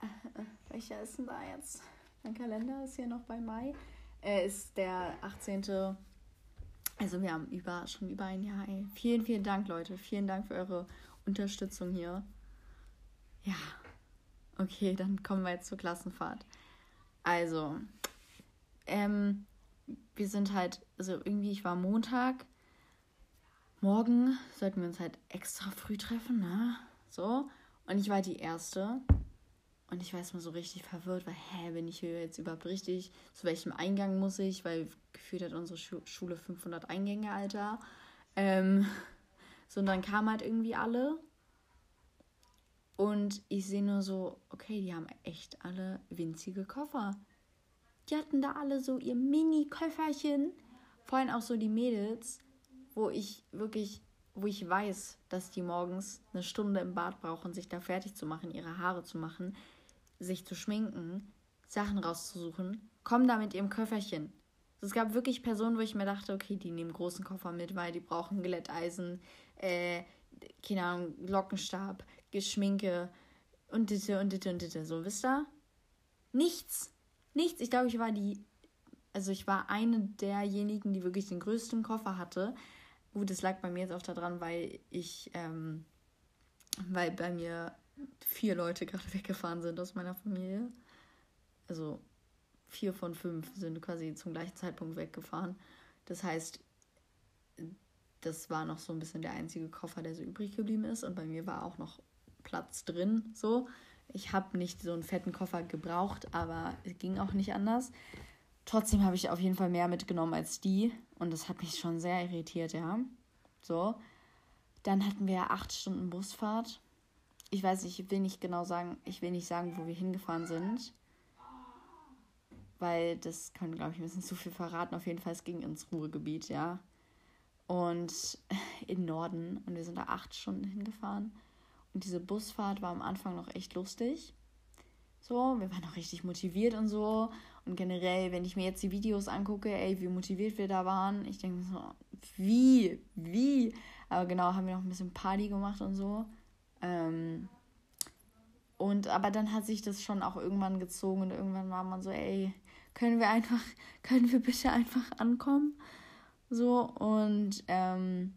Welcher ist denn da jetzt? Mein Kalender ist hier noch bei Mai. Äh, ist der 18. Also wir haben über, schon über ein Jahr. Ey. Vielen, vielen Dank, Leute. Vielen Dank für eure Unterstützung hier. Ja. Okay, dann kommen wir jetzt zur Klassenfahrt. Also, ähm, wir sind halt, also irgendwie, ich war Montag. Morgen sollten wir uns halt extra früh treffen, ne? So. Und ich war die Erste. Und ich war erstmal so richtig verwirrt, weil, hä, bin ich hier jetzt überhaupt richtig? Zu welchem Eingang muss ich? Weil gefühlt hat unsere Schule 500 Eingänge, Alter. Ähm, so, und dann kamen halt irgendwie alle. Und ich sehe nur so, okay, die haben echt alle winzige Koffer. Die hatten da alle so ihr Mini-Köfferchen. Vor allem auch so die Mädels, wo ich wirklich, wo ich weiß, dass die morgens eine Stunde im Bad brauchen, sich da fertig zu machen, ihre Haare zu machen, sich zu schminken, Sachen rauszusuchen, kommen da mit ihrem Köfferchen. Es gab wirklich Personen, wo ich mir dachte, okay, die nehmen großen Koffer mit, weil die brauchen Glätteisen, äh, keine Ahnung, Lockenstab, Geschminke und ditte und ditte und ditte. So, wisst ihr? Nichts. Nichts. Ich glaube, ich war die, also ich war eine derjenigen, die wirklich den größten Koffer hatte. Gut, das lag bei mir jetzt auch daran, weil ich, ähm, weil bei mir vier Leute gerade weggefahren sind aus meiner Familie. Also vier von fünf sind quasi zum gleichen Zeitpunkt weggefahren. Das heißt, das war noch so ein bisschen der einzige Koffer, der so übrig geblieben ist. Und bei mir war auch noch Platz drin. So, ich habe nicht so einen fetten Koffer gebraucht, aber es ging auch nicht anders. Trotzdem habe ich auf jeden Fall mehr mitgenommen als die. Und das hat mich schon sehr irritiert, ja. So. Dann hatten wir acht Stunden Busfahrt ich weiß nicht, ich will nicht genau sagen, ich will nicht sagen, wo wir hingefahren sind. Weil das kann, glaube ich, ein bisschen zu viel verraten. Auf jeden Fall, es ging ins Ruhrgebiet, ja. Und in Norden. Und wir sind da acht Stunden hingefahren. Und diese Busfahrt war am Anfang noch echt lustig. So, wir waren noch richtig motiviert und so. Und generell, wenn ich mir jetzt die Videos angucke, ey, wie motiviert wir da waren, ich denke so, wie, wie? Aber genau, haben wir noch ein bisschen Party gemacht und so. Ähm, und aber dann hat sich das schon auch irgendwann gezogen und irgendwann war man so, ey, können wir einfach, können wir bitte einfach ankommen? So und ähm,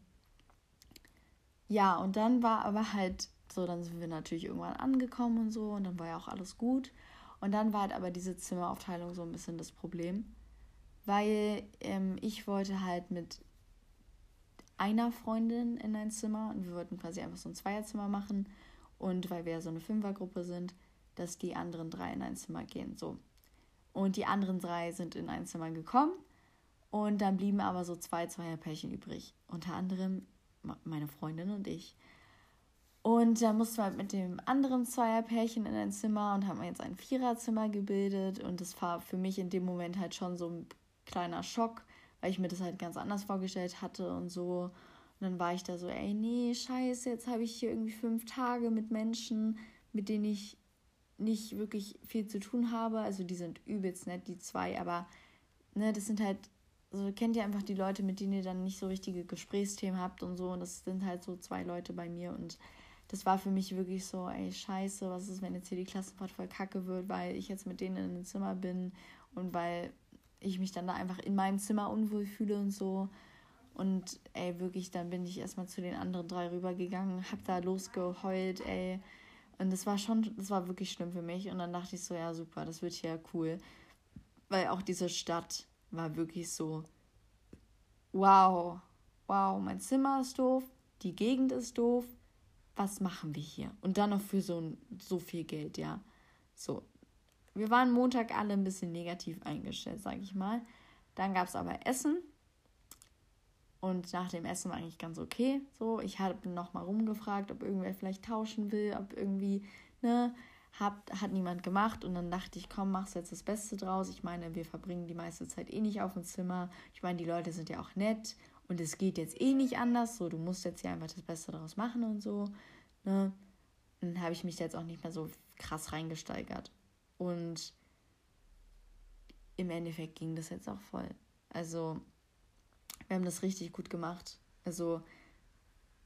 ja, und dann war aber halt so, dann sind wir natürlich irgendwann angekommen und so und dann war ja auch alles gut. Und dann war halt aber diese Zimmeraufteilung so ein bisschen das Problem, weil ähm, ich wollte halt mit einer Freundin in ein Zimmer und wir wollten quasi einfach so ein Zweierzimmer machen und weil wir ja so eine Fünfergruppe sind, dass die anderen drei in ein Zimmer gehen. So. Und die anderen drei sind in ein Zimmer gekommen und dann blieben aber so zwei Zweierpärchen übrig. Unter anderem meine Freundin und ich. Und dann mussten wir halt mit dem anderen Zweierpärchen in ein Zimmer und haben jetzt ein Viererzimmer gebildet. Und das war für mich in dem Moment halt schon so ein kleiner Schock, weil ich mir das halt ganz anders vorgestellt hatte und so. Und dann war ich da so, ey, nee, scheiße, jetzt habe ich hier irgendwie fünf Tage mit Menschen, mit denen ich nicht wirklich viel zu tun habe. Also die sind übelst nett, die zwei, aber ne, das sind halt, also kennt ihr einfach die Leute, mit denen ihr dann nicht so richtige Gesprächsthemen habt und so. Und das sind halt so zwei Leute bei mir und das war für mich wirklich so, ey, scheiße, was ist, wenn jetzt hier die Klassenfahrt voll kacke wird, weil ich jetzt mit denen in einem Zimmer bin und weil ich mich dann da einfach in meinem Zimmer unwohl fühle und so. Und ey, wirklich, dann bin ich erstmal zu den anderen drei rübergegangen, hab da losgeheult, ey. Und das war schon, das war wirklich schlimm für mich. Und dann dachte ich so, ja, super, das wird hier cool. Weil auch diese Stadt war wirklich so, wow, wow, mein Zimmer ist doof, die Gegend ist doof, was machen wir hier? Und dann noch für so, so viel Geld, ja. So, wir waren Montag alle ein bisschen negativ eingestellt, sag ich mal. Dann gab es aber Essen. Und nach dem Essen war eigentlich ganz okay. So, ich habe nochmal rumgefragt, ob irgendwer vielleicht tauschen will, ob irgendwie, ne, hab, hat niemand gemacht. Und dann dachte ich, komm, mach's jetzt das Beste draus. Ich meine, wir verbringen die meiste Zeit eh nicht auf dem Zimmer. Ich meine, die Leute sind ja auch nett. Und es geht jetzt eh nicht anders. So, du musst jetzt hier einfach das Beste draus machen und so. Ne? dann habe ich mich jetzt auch nicht mehr so krass reingesteigert. Und im Endeffekt ging das jetzt auch voll. Also wir haben das richtig gut gemacht. Also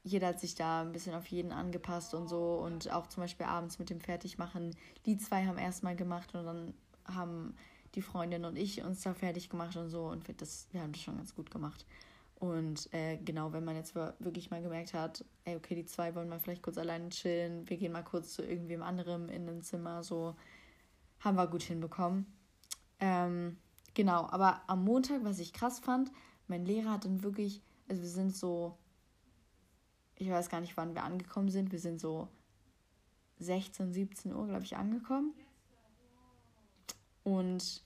jeder hat sich da ein bisschen auf jeden angepasst und so. Und auch zum Beispiel abends mit dem Fertigmachen. Die zwei haben erstmal gemacht und dann haben die Freundin und ich uns da fertig gemacht und so. Und das, wir haben das schon ganz gut gemacht. Und äh, genau, wenn man jetzt wirklich mal gemerkt hat, ey, okay, die zwei wollen mal vielleicht kurz alleine chillen, wir gehen mal kurz zu irgendwem anderem in ein Zimmer, so haben wir gut hinbekommen. Ähm, genau, aber am Montag, was ich krass fand, mein Lehrer hat dann wirklich, also wir sind so, ich weiß gar nicht, wann wir angekommen sind, wir sind so 16, 17 Uhr, glaube ich, angekommen. Und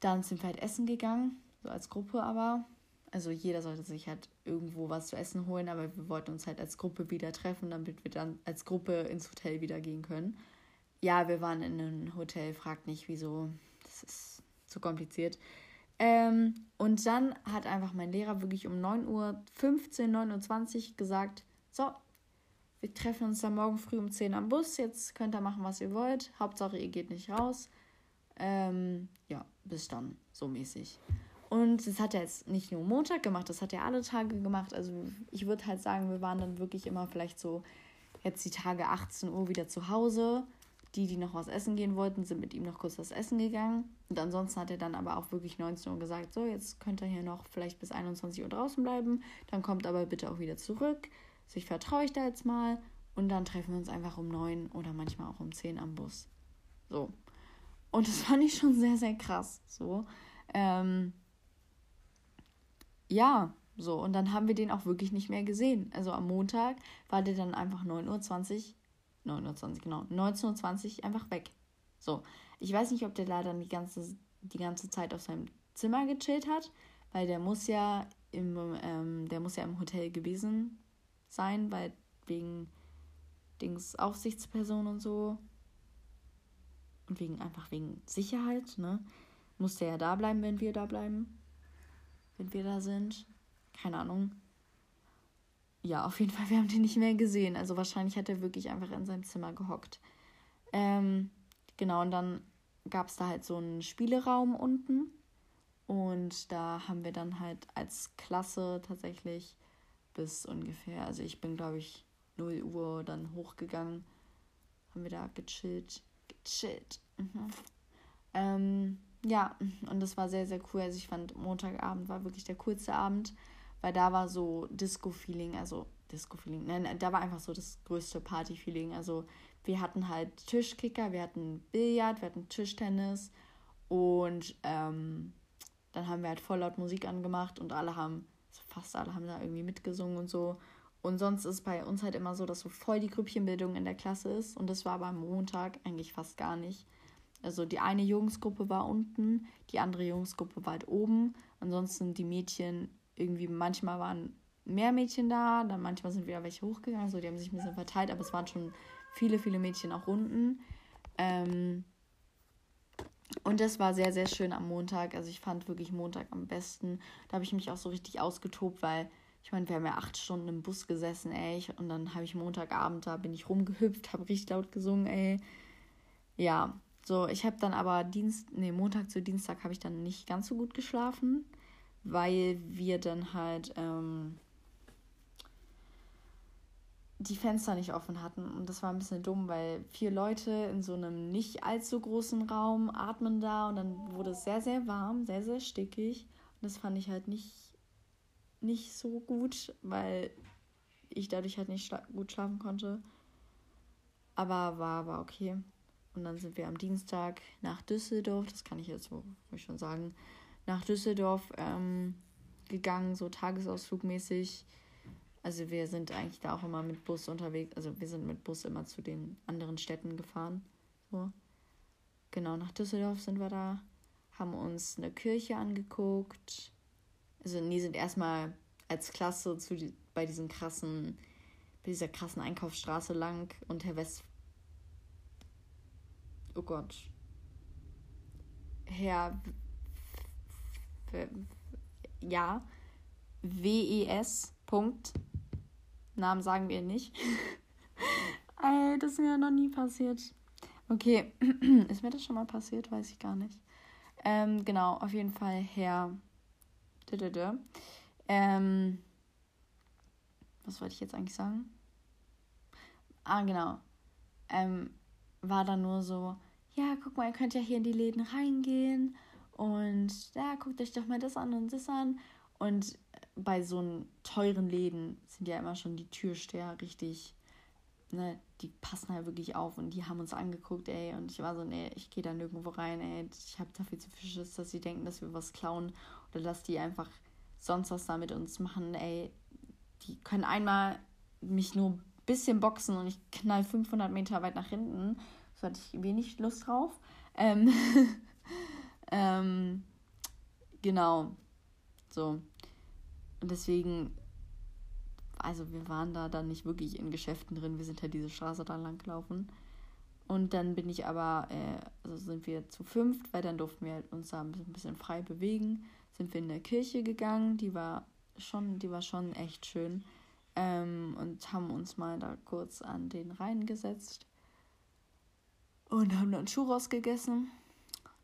dann sind wir halt essen gegangen, so als Gruppe aber. Also jeder sollte sich halt irgendwo was zu essen holen, aber wir wollten uns halt als Gruppe wieder treffen, damit wir dann als Gruppe ins Hotel wieder gehen können. Ja, wir waren in einem Hotel, fragt nicht wieso, das ist zu kompliziert. Ähm, und dann hat einfach mein Lehrer wirklich um 9.15 Uhr, 9.20 Uhr gesagt, so, wir treffen uns dann morgen früh um 10 Uhr am Bus, jetzt könnt ihr machen, was ihr wollt, Hauptsache ihr geht nicht raus. Ähm, ja, bis dann, so mäßig. Und das hat er jetzt nicht nur Montag gemacht, das hat er alle Tage gemacht. Also ich würde halt sagen, wir waren dann wirklich immer vielleicht so jetzt die Tage 18 Uhr wieder zu Hause. Die, die noch was essen gehen wollten, sind mit ihm noch kurz was essen gegangen. Und ansonsten hat er dann aber auch wirklich 19 Uhr gesagt, so, jetzt könnt ihr hier noch vielleicht bis 21 Uhr draußen bleiben. Dann kommt aber bitte auch wieder zurück. Also ich vertraue euch da jetzt mal. Und dann treffen wir uns einfach um 9 oder manchmal auch um 10 am Bus. So. Und das fand ich schon sehr, sehr krass. So. Ähm, ja, so. Und dann haben wir den auch wirklich nicht mehr gesehen. Also am Montag war der dann einfach 9.20 Uhr, 9.20 Uhr, genau, 19.20 Uhr einfach weg. So. Ich weiß nicht, ob der leider die ganze, die ganze Zeit auf seinem Zimmer gechillt hat, weil der muss ja im, ähm, der muss ja im Hotel gewesen sein, weil wegen Dings Aufsichtsperson und so. Und wegen einfach wegen Sicherheit, ne? Muss der ja da bleiben, wenn wir da bleiben wenn wir da sind. Keine Ahnung. Ja, auf jeden Fall, wir haben den nicht mehr gesehen. Also wahrscheinlich hat er wirklich einfach in seinem Zimmer gehockt. Ähm, genau, und dann gab es da halt so einen Spieleraum unten. Und da haben wir dann halt als Klasse tatsächlich bis ungefähr, also ich bin glaube ich 0 Uhr dann hochgegangen. Haben wir da gechillt. Gechillt. Mhm. Ähm, ja, und das war sehr, sehr cool. Also ich fand Montagabend war wirklich der coolste Abend, weil da war so Disco-Feeling, also Disco-Feeling, nein, da war einfach so das größte Party-Feeling. Also wir hatten halt Tischkicker, wir hatten Billard, wir hatten Tischtennis und ähm, dann haben wir halt voll laut Musik angemacht und alle haben, also fast alle haben da irgendwie mitgesungen und so. Und sonst ist bei uns halt immer so, dass so voll die Grüppchenbildung in der Klasse ist und das war aber am Montag eigentlich fast gar nicht. Also die eine Jungsgruppe war unten, die andere Jungsgruppe war halt oben. Ansonsten die Mädchen, irgendwie manchmal waren mehr Mädchen da, dann manchmal sind wieder welche hochgegangen, so die haben sich ein bisschen verteilt, aber es waren schon viele, viele Mädchen auch unten. Ähm, und das war sehr, sehr schön am Montag. Also ich fand wirklich Montag am besten. Da habe ich mich auch so richtig ausgetobt, weil ich meine, wir haben ja acht Stunden im Bus gesessen, ey. Und dann habe ich Montagabend, da bin ich rumgehüpft, habe richtig laut gesungen, ey. Ja, so, ich habe dann aber Dienst, nee, Montag zu Dienstag habe ich dann nicht ganz so gut geschlafen, weil wir dann halt ähm, die Fenster nicht offen hatten. Und das war ein bisschen dumm, weil vier Leute in so einem nicht allzu großen Raum atmen da und dann wurde es sehr, sehr warm, sehr, sehr stickig. Und das fand ich halt nicht, nicht so gut, weil ich dadurch halt nicht schla gut schlafen konnte. Aber war, war okay. Und dann sind wir am Dienstag nach Düsseldorf, das kann ich jetzt wohl schon sagen, nach Düsseldorf ähm, gegangen, so tagesausflugmäßig. Also wir sind eigentlich da auch immer mit Bus unterwegs. Also wir sind mit Bus immer zu den anderen Städten gefahren. So. Genau, nach Düsseldorf sind wir da, haben uns eine Kirche angeguckt. Also die sind erstmal als Klasse zu die, bei diesen krassen, bei dieser krassen Einkaufsstraße lang und Herr West oh Gott, Herr, ja, W-E-S, Punkt. Namen sagen wir nicht. Ey, das ist mir noch nie passiert. Okay, ist mir das schon mal passiert? Weiß ich gar nicht. Ähm, genau, auf jeden Fall Herr. Ähm, was wollte ich jetzt eigentlich sagen? Ah, genau. Ähm, war dann nur so, ja, guck mal, ihr könnt ja hier in die Läden reingehen und ja, guckt euch doch mal das an und das an. Und bei so teuren Läden sind ja immer schon die Türsteher richtig, ne, die passen halt wirklich auf und die haben uns angeguckt, ey. Und ich war so, nee, ich gehe da nirgendwo rein, ey. Ich habe da viel zu viel Schiss, dass sie denken, dass wir was klauen oder dass die einfach sonst was da mit uns machen, ey. Die können einmal mich nur ein bisschen boxen und ich knall 500 Meter weit nach hinten. So hatte ich wenig Lust drauf. Ähm, ähm, genau. So. Und deswegen, also wir waren da dann nicht wirklich in Geschäften drin, wir sind halt diese Straße da lang gelaufen. Und dann bin ich aber, äh, also sind wir zu fünft, weil dann durften wir uns da ein bisschen frei bewegen. Sind wir in der Kirche gegangen, die war schon, die war schon echt schön. Ähm, und haben uns mal da kurz an den Rhein gesetzt und haben dann Churros gegessen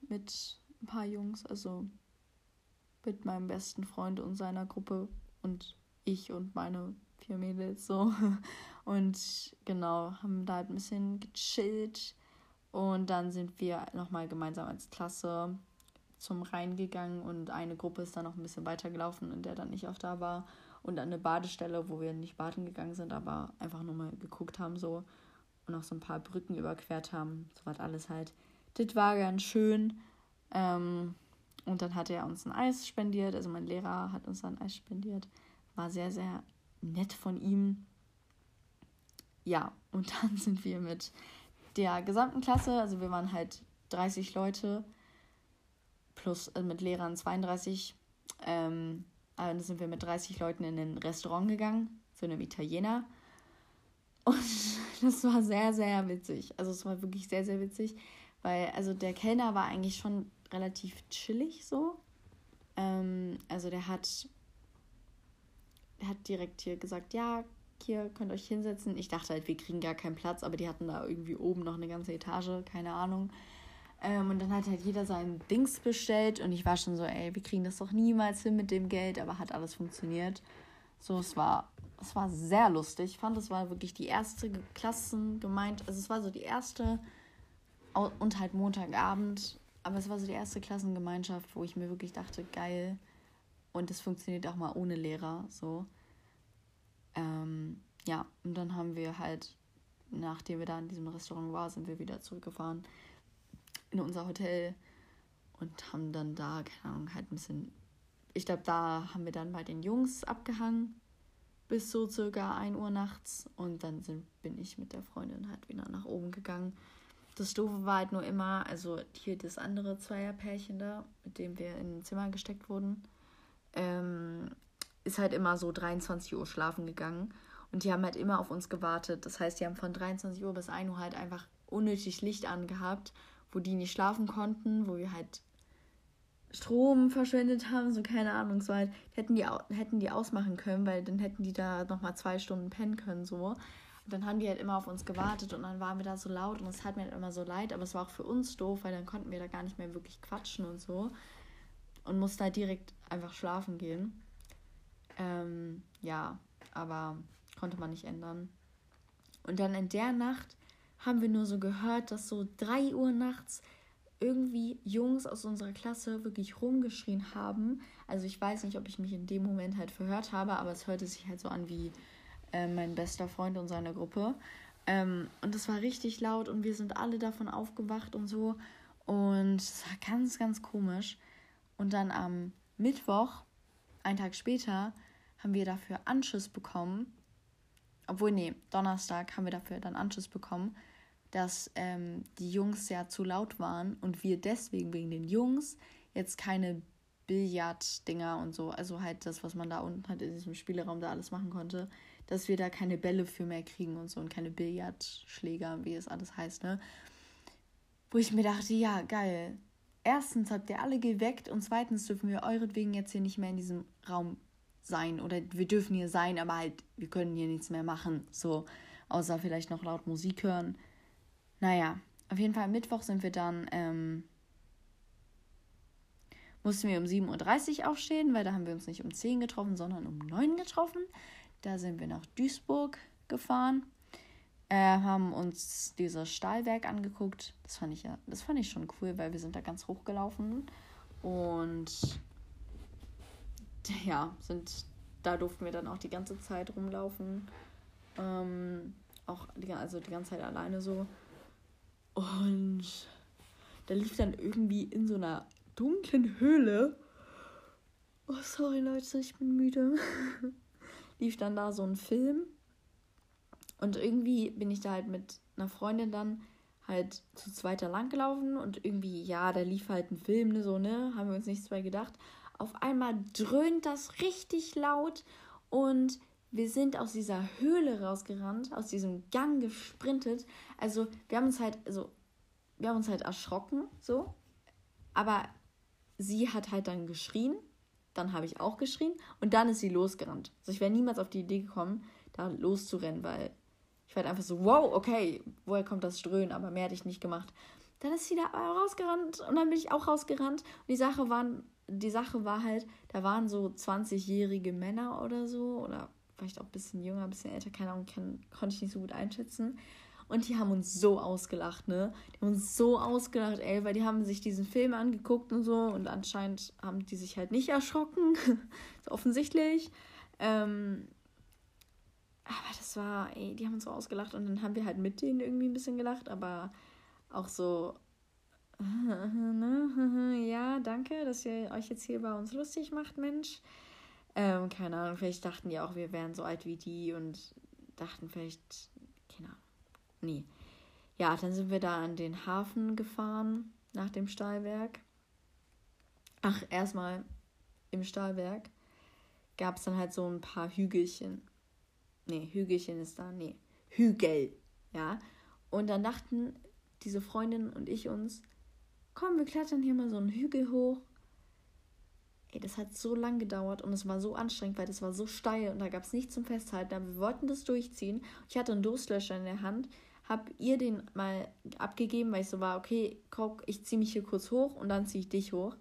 mit ein paar Jungs, also mit meinem besten Freund und seiner Gruppe und ich und meine vier Mädels so. Und genau, haben da halt ein bisschen gechillt. Und dann sind wir nochmal gemeinsam als Klasse zum Rhein gegangen und eine Gruppe ist dann noch ein bisschen weitergelaufen, in der dann nicht auch da war. Und an eine Badestelle, wo wir nicht baden gegangen sind, aber einfach nur mal geguckt haben so und auch so ein paar Brücken überquert haben. So was alles halt. Das war ganz schön. Ähm, und dann hat er uns ein Eis spendiert, also mein Lehrer hat uns ein Eis spendiert. War sehr, sehr nett von ihm. Ja, und dann sind wir mit der gesamten Klasse, also wir waren halt 30 Leute, plus äh, mit Lehrern 32. Ähm, dann sind wir mit 30 Leuten in ein Restaurant gegangen, zu einem Italiener. Und das war sehr, sehr witzig. Also es war wirklich sehr, sehr witzig, weil also der Kellner war eigentlich schon relativ chillig so. Ähm, also der hat, der hat direkt hier gesagt, ja, hier könnt euch hinsetzen. Ich dachte halt, wir kriegen gar keinen Platz, aber die hatten da irgendwie oben noch eine ganze Etage, keine Ahnung. Ähm, und dann hat halt jeder sein Dings bestellt und ich war schon so, ey, wir kriegen das doch niemals hin mit dem Geld, aber hat alles funktioniert. So, es war, es war sehr lustig. Ich fand, es war wirklich die erste Klassen gemeint, also es war so die erste und halt Montagabend aber es war so die erste Klassengemeinschaft, wo ich mir wirklich dachte, geil. Und es funktioniert auch mal ohne Lehrer. So. Ähm, ja, und dann haben wir halt, nachdem wir da in diesem Restaurant waren, sind wir wieder zurückgefahren in unser Hotel und haben dann da, keine Ahnung, halt ein bisschen. Ich glaube, da haben wir dann bei den Jungs abgehangen bis so circa 1 Uhr nachts und dann sind, bin ich mit der Freundin halt wieder nach oben gegangen das Doofe war halt nur immer, also hier das andere Zweierpärchen da, mit dem wir in ein Zimmer gesteckt wurden, ähm, ist halt immer so 23 Uhr schlafen gegangen. Und die haben halt immer auf uns gewartet. Das heißt, die haben von 23 Uhr bis 1 Uhr halt einfach unnötig Licht angehabt, wo die nicht schlafen konnten, wo wir halt Strom verschwendet haben, so keine Ahnung, so halt, hätten die, hätten die ausmachen können, weil dann hätten die da nochmal zwei Stunden pennen können, so. Dann haben die halt immer auf uns gewartet und dann waren wir da so laut und es hat mir halt immer so leid, aber es war auch für uns doof, weil dann konnten wir da gar nicht mehr wirklich quatschen und so. Und mussten halt direkt einfach schlafen gehen. Ähm, ja, aber konnte man nicht ändern. Und dann in der Nacht haben wir nur so gehört, dass so drei Uhr nachts irgendwie Jungs aus unserer Klasse wirklich rumgeschrien haben. Also ich weiß nicht, ob ich mich in dem Moment halt verhört habe, aber es hörte sich halt so an wie äh, mein bester Freund und seine Gruppe. Ähm, und es war richtig laut und wir sind alle davon aufgewacht und so. Und es war ganz, ganz komisch. Und dann am Mittwoch, einen Tag später, haben wir dafür Anschiss bekommen. Obwohl, nee, Donnerstag haben wir dafür dann Anschiss bekommen, dass ähm, die Jungs ja zu laut waren und wir deswegen wegen den Jungs jetzt keine Billarddinger und so, also halt das, was man da unten halt in diesem Spielraum da alles machen konnte, dass wir da keine Bälle für mehr kriegen und so und keine Billardschläger, wie es alles heißt, ne? Wo ich mir dachte, ja, geil. Erstens habt ihr alle geweckt und zweitens dürfen wir euretwegen jetzt hier nicht mehr in diesem Raum sein. Oder wir dürfen hier sein, aber halt, wir können hier nichts mehr machen. So, außer vielleicht noch laut Musik hören. Naja, auf jeden Fall am Mittwoch sind wir dann ähm, mussten wir um 7.30 Uhr aufstehen, weil da haben wir uns nicht um 10 getroffen, sondern um 9 getroffen. Da sind wir nach Duisburg gefahren, äh, haben uns dieses Stahlwerk angeguckt. Das fand ich ja, das fand ich schon cool, weil wir sind da ganz hoch gelaufen und ja, sind, da durften wir dann auch die ganze Zeit rumlaufen. Ähm, auch die, also die ganze Zeit alleine so. Und da lief dann irgendwie in so einer dunklen Höhle. Oh, sorry Leute, ich bin müde. lief dann da so ein Film. Und irgendwie bin ich da halt mit einer Freundin dann halt zu zweiter lang gelaufen und irgendwie, ja, da lief halt ein Film, ne, so, ne, haben wir uns nichts bei gedacht. Auf einmal dröhnt das richtig laut und wir sind aus dieser Höhle rausgerannt, aus diesem Gang gesprintet. Also, wir haben uns halt, also, wir haben uns halt erschrocken, so. Aber sie hat halt dann geschrien, dann habe ich auch geschrien und dann ist sie losgerannt. Also, ich wäre niemals auf die Idee gekommen, da loszurennen, weil ich war halt einfach so, wow, okay, woher kommt das Ströhnen? Aber mehr hätte ich nicht gemacht. Dann ist sie da rausgerannt und dann bin ich auch rausgerannt. Und die Sache, waren, die Sache war halt, da waren so 20-jährige Männer oder so oder vielleicht auch ein bisschen jünger, ein bisschen älter, keine Ahnung, kann, konnte ich nicht so gut einschätzen. Und die haben uns so ausgelacht, ne? Die haben uns so ausgelacht, ey, weil die haben sich diesen Film angeguckt und so und anscheinend haben die sich halt nicht erschrocken. offensichtlich. Ähm, aber das war, ey, die haben uns so ausgelacht und dann haben wir halt mit denen irgendwie ein bisschen gelacht, aber auch so, ja, danke, dass ihr euch jetzt hier bei uns lustig macht, Mensch. Ähm, keine Ahnung, vielleicht dachten die auch, wir wären so alt wie die und dachten vielleicht. Nee. Ja, dann sind wir da an den Hafen gefahren, nach dem Stahlwerk. Ach, erstmal im Stahlwerk gab es dann halt so ein paar Hügelchen. Nee, Hügelchen ist da, nee. Hügel, ja. Und dann dachten diese Freundin und ich uns, komm, wir klettern hier mal so einen Hügel hoch Ey, das hat so lang gedauert und es war so anstrengend, weil das war so steil und da gab es nichts zum Festhalten. Aber wir wollten das durchziehen. Ich hatte einen Durstlöscher in der Hand, hab ihr den mal abgegeben, weil ich so war, okay, guck, ich ziehe mich hier kurz hoch und dann ziehe ich dich hoch.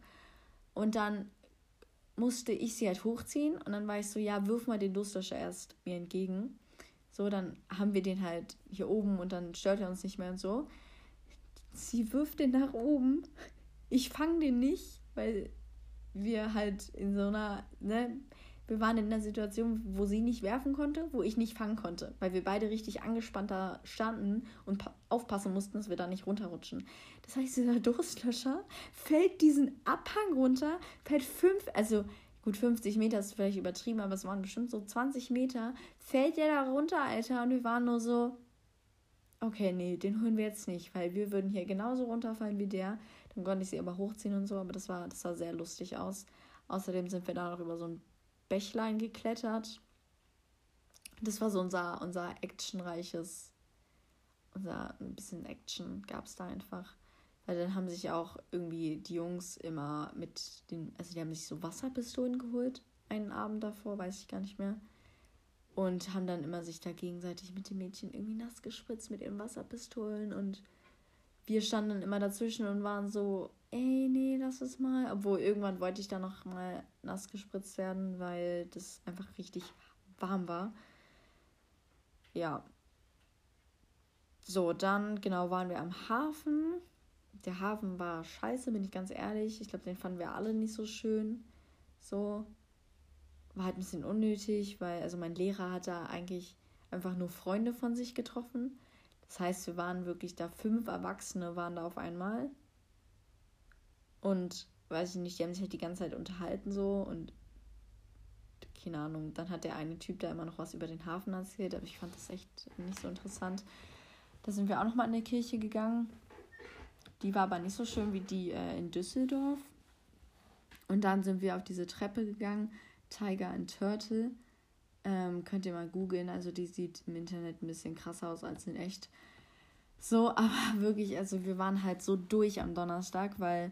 Und dann musste ich sie halt hochziehen und dann war ich so, ja, wirf mal den Durstlöscher erst mir entgegen. So, dann haben wir den halt hier oben und dann stört er uns nicht mehr und so. Sie wirft den nach oben. Ich fange den nicht, weil wir halt in so einer, ne, wir waren in einer Situation, wo sie nicht werfen konnte, wo ich nicht fangen konnte, weil wir beide richtig angespannt da standen und aufpassen mussten, dass wir da nicht runterrutschen. Das heißt, dieser Durstlöscher fällt diesen Abhang runter, fällt fünf, also gut 50 Meter ist vielleicht übertrieben, aber es waren bestimmt so 20 Meter, fällt der da runter, Alter, und wir waren nur so, okay, nee, den holen wir jetzt nicht, weil wir würden hier genauso runterfallen wie der. Dann konnte ich sie aber hochziehen und so, aber das war, das sah sehr lustig aus. Außerdem sind wir da noch über so ein Bächlein geklettert. Das war so unser, unser actionreiches, unser ein bisschen Action gab es da einfach. Weil dann haben sich auch irgendwie die Jungs immer mit den, also die haben sich so Wasserpistolen geholt, einen Abend davor, weiß ich gar nicht mehr. Und haben dann immer sich da gegenseitig mit den Mädchen irgendwie nass gespritzt mit ihren Wasserpistolen und wir standen dann immer dazwischen und waren so, ey, nee, lass es mal. Obwohl irgendwann wollte ich da noch mal nass gespritzt werden, weil das einfach richtig warm war. Ja. So, dann genau waren wir am Hafen. Der Hafen war scheiße, bin ich ganz ehrlich. Ich glaube, den fanden wir alle nicht so schön. So. War halt ein bisschen unnötig, weil, also mein Lehrer hat da eigentlich einfach nur Freunde von sich getroffen. Das heißt, wir waren wirklich da, fünf Erwachsene waren da auf einmal. Und weiß ich nicht, die haben sich halt die ganze Zeit unterhalten so und keine Ahnung, dann hat der eine Typ da immer noch was über den Hafen erzählt, aber ich fand das echt nicht so interessant. Da sind wir auch nochmal in die Kirche gegangen. Die war aber nicht so schön wie die äh, in Düsseldorf. Und dann sind wir auf diese Treppe gegangen, Tiger and Turtle. Ähm, könnt ihr mal googeln. Also die sieht im Internet ein bisschen krasser aus als in echt. So, aber wirklich, also wir waren halt so durch am Donnerstag, weil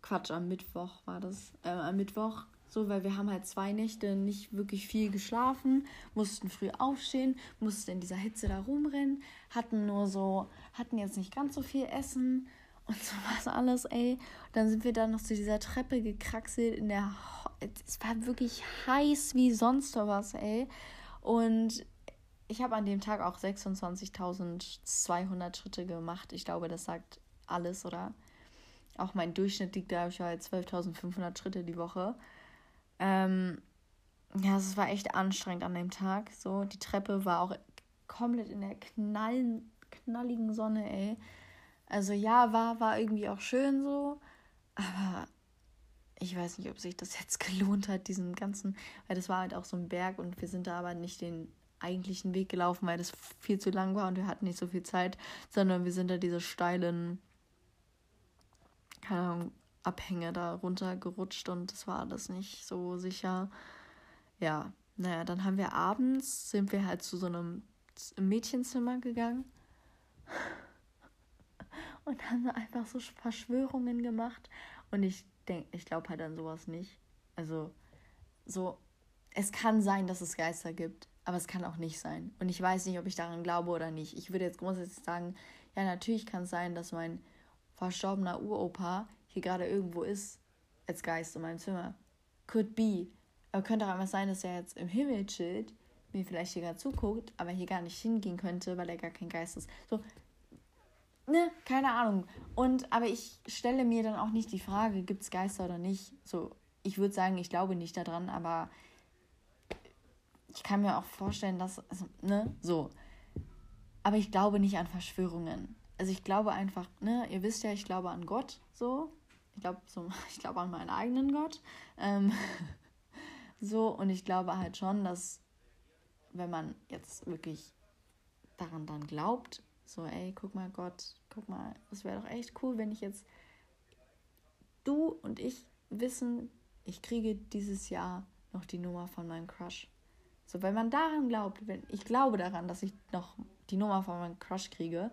Quatsch, am Mittwoch war das. Äh, am Mittwoch, so, weil wir haben halt zwei Nächte nicht wirklich viel geschlafen, mussten früh aufstehen, mussten in dieser Hitze da rumrennen, hatten nur so, hatten jetzt nicht ganz so viel Essen Und so es alles, ey. Dann sind wir dann noch zu dieser Treppe gekraxelt in der. Ho es war wirklich heiß wie sonst was, ey. Und ich habe an dem Tag auch 26.200 Schritte gemacht. Ich glaube, das sagt alles, oder? Auch mein Durchschnitt liegt da, ich war 12.500 Schritte die Woche. Ähm, ja, es war echt anstrengend an dem Tag. So, die Treppe war auch komplett in der knallen, knalligen Sonne, ey. Also ja, war, war irgendwie auch schön so, aber ich weiß nicht, ob sich das jetzt gelohnt hat, diesen ganzen, weil das war halt auch so ein Berg und wir sind da aber nicht den eigentlichen Weg gelaufen, weil das viel zu lang war und wir hatten nicht so viel Zeit, sondern wir sind da diese steilen, keine Ahnung, Abhänge da runtergerutscht und das war alles nicht so sicher. Ja, naja, dann haben wir abends, sind wir halt zu so einem Mädchenzimmer gegangen und haben einfach so Verschwörungen gemacht. Und ich denke, ich glaube halt an sowas nicht. Also, so, es kann sein, dass es Geister gibt, aber es kann auch nicht sein. Und ich weiß nicht, ob ich daran glaube oder nicht. Ich würde jetzt grundsätzlich sagen, ja, natürlich kann es sein, dass mein verstorbener Uropa hier gerade irgendwo ist, als Geist in meinem Zimmer. Could be. Aber könnte auch einfach sein, dass er jetzt im Himmel chillt, mir vielleicht hier gerade zuguckt, aber hier gar nicht hingehen könnte, weil er gar kein Geist ist. So, ne, keine Ahnung. Und aber ich stelle mir dann auch nicht die Frage, gibt es Geister oder nicht. So, ich würde sagen, ich glaube nicht daran, aber ich kann mir auch vorstellen, dass, also, ne, so. Aber ich glaube nicht an Verschwörungen. Also ich glaube einfach, ne, ihr wisst ja, ich glaube an Gott, so. Ich glaube so, ich glaube an meinen eigenen Gott. Ähm, so, und ich glaube halt schon, dass wenn man jetzt wirklich daran dann glaubt, so, ey, guck mal, Gott, guck mal, es wäre doch echt cool, wenn ich jetzt du und ich wissen, ich kriege dieses Jahr noch die Nummer von meinem Crush. So, wenn man daran glaubt, wenn ich glaube daran, dass ich noch die Nummer von meinem Crush kriege,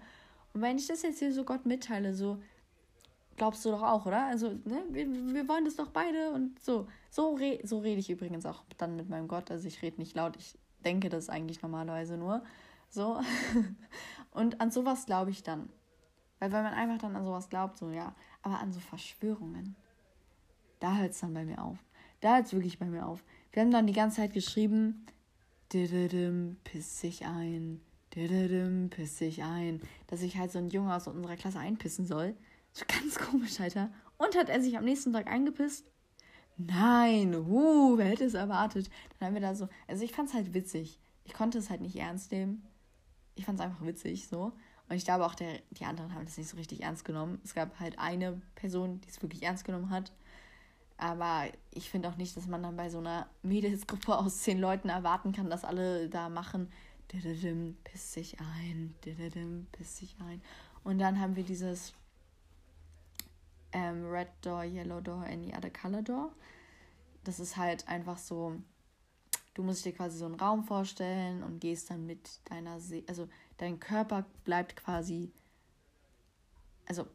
und wenn ich das jetzt hier so Gott mitteile, so glaubst du doch auch, oder? Also, ne, wir, wir wollen das doch beide und so. So, re so rede ich übrigens auch dann mit meinem Gott. Also ich rede nicht laut, ich denke das eigentlich normalerweise nur. So. Und an sowas glaube ich dann. Weil wenn man einfach dann an sowas glaubt, so ja, aber an so Verschwörungen, da hört es dann bei mir auf. Da hört es wirklich bei mir auf. Wir haben dann die ganze Zeit geschrieben, piss sich ein, piss sich ein, dass ich halt so ein Junge aus unserer Klasse einpissen soll. So ganz komisch, Alter. Und hat er sich am nächsten Tag eingepisst? Nein, uh, wer hätte es erwartet? Dann haben wir da so, also ich fand es halt witzig. Ich konnte es halt nicht ernst nehmen ich fand es einfach witzig so. Und ich glaube auch, der, die anderen haben das nicht so richtig ernst genommen. Es gab halt eine Person, die es wirklich ernst genommen hat. Aber ich finde auch nicht, dass man dann bei so einer Mädelsgruppe aus zehn Leuten erwarten kann, dass alle da machen, piss sich ein, piss sich ein. Und dann haben wir dieses ähm, Red Door, Yellow Door, Any Other Color Door. Das ist halt einfach so, Du musst dir quasi so einen Raum vorstellen und gehst dann mit deiner Seele, also dein Körper bleibt quasi, also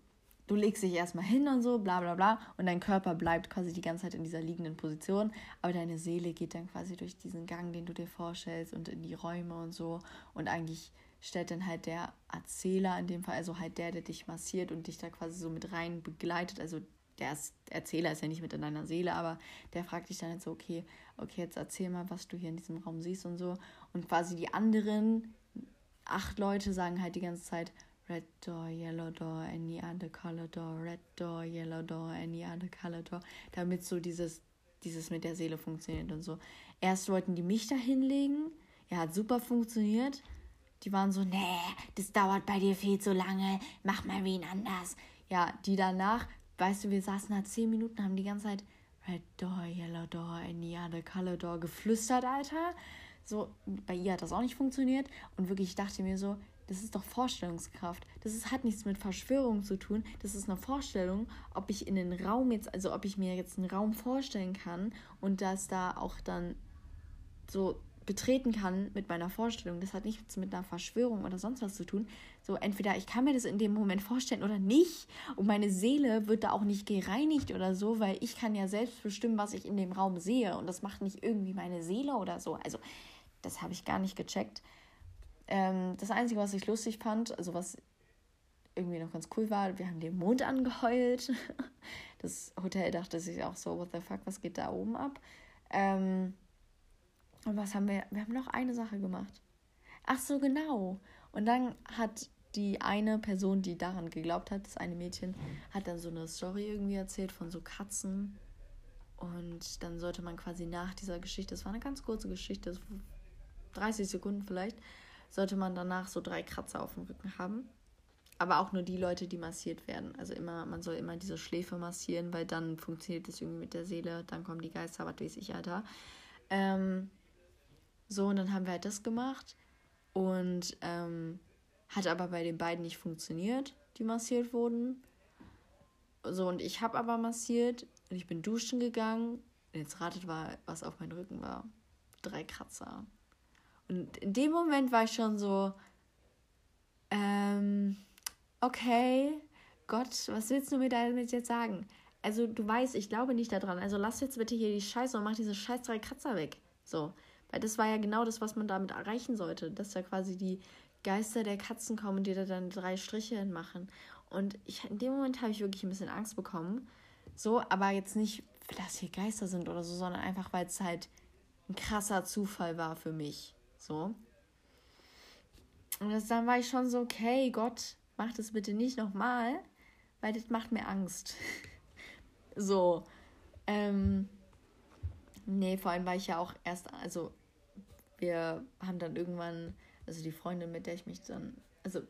du legst dich erstmal hin und so, bla bla bla, und dein Körper bleibt quasi die ganze Zeit in dieser liegenden Position, aber deine Seele geht dann quasi durch diesen Gang, den du dir vorstellst und in die Räume und so. Und eigentlich stellt dann halt der Erzähler in dem Fall, also halt der, der dich massiert und dich da quasi so mit rein begleitet, also der Erzähler ist ja nicht mit in deiner Seele, aber der fragt dich dann jetzt so, okay, okay, jetzt erzähl mal, was du hier in diesem Raum siehst und so. Und quasi die anderen acht Leute sagen halt die ganze Zeit, Red door, yellow door, any other color door, red door, yellow door, any other color door, damit so dieses, dieses mit der Seele funktioniert und so. Erst wollten die mich da hinlegen, ja, hat super funktioniert. Die waren so, nee, das dauert bei dir viel zu lange, mach mal wen anders. Ja, die danach weißt du, wir saßen da zehn Minuten, haben die ganze Zeit Red Door, Yellow Door, any other color door geflüstert, Alter. So, bei ihr hat das auch nicht funktioniert. Und wirklich, ich dachte mir so, das ist doch Vorstellungskraft. Das ist, hat nichts mit Verschwörung zu tun. Das ist eine Vorstellung, ob ich in den Raum jetzt, also ob ich mir jetzt einen Raum vorstellen kann und dass da auch dann so betreten kann mit meiner Vorstellung. Das hat nichts mit einer Verschwörung oder sonst was zu tun. So, entweder ich kann mir das in dem Moment vorstellen oder nicht. Und meine Seele wird da auch nicht gereinigt oder so, weil ich kann ja selbst bestimmen, was ich in dem Raum sehe. Und das macht nicht irgendwie meine Seele oder so. Also, das habe ich gar nicht gecheckt. Ähm, das Einzige, was ich lustig fand, also was irgendwie noch ganz cool war, wir haben den Mond angeheult. Das Hotel dachte sich auch so, what the fuck, was geht da oben ab? Ähm, und was haben wir? Wir haben noch eine Sache gemacht. Ach so, genau. Und dann hat die eine Person, die daran geglaubt hat, das eine Mädchen, hat dann so eine Story irgendwie erzählt von so Katzen. Und dann sollte man quasi nach dieser Geschichte, das war eine ganz kurze Geschichte, 30 Sekunden vielleicht, sollte man danach so drei Kratzer auf dem Rücken haben. Aber auch nur die Leute, die massiert werden. Also immer, man soll immer diese Schläfe massieren, weil dann funktioniert das irgendwie mit der Seele, dann kommen die Geister, was weiß ich, Alter. Ähm, so, und dann haben wir halt das gemacht. Und ähm, hat aber bei den beiden nicht funktioniert, die massiert wurden. So, und ich habe aber massiert und ich bin duschen gegangen. Und jetzt ratet mal, was auf meinem Rücken war. Drei Kratzer. Und in dem Moment war ich schon so, ähm, okay, Gott, was willst du mir damit jetzt sagen? Also, du weißt, ich glaube nicht daran. Also, lass jetzt bitte hier die Scheiße und mach diese scheiß drei Kratzer weg. So. Weil das war ja genau das, was man damit erreichen sollte. Dass da quasi die Geister der Katzen kommen und dir da dann drei Striche hinmachen. Und ich, in dem Moment habe ich wirklich ein bisschen Angst bekommen. So, aber jetzt nicht, dass hier Geister sind oder so, sondern einfach, weil es halt ein krasser Zufall war für mich. So. Und das, dann war ich schon so, okay, Gott, mach das bitte nicht nochmal, weil das macht mir Angst. so. Ähm, nee, vor allem war ich ja auch erst, also wir haben dann irgendwann, also die Freundin, mit der ich mich dann, also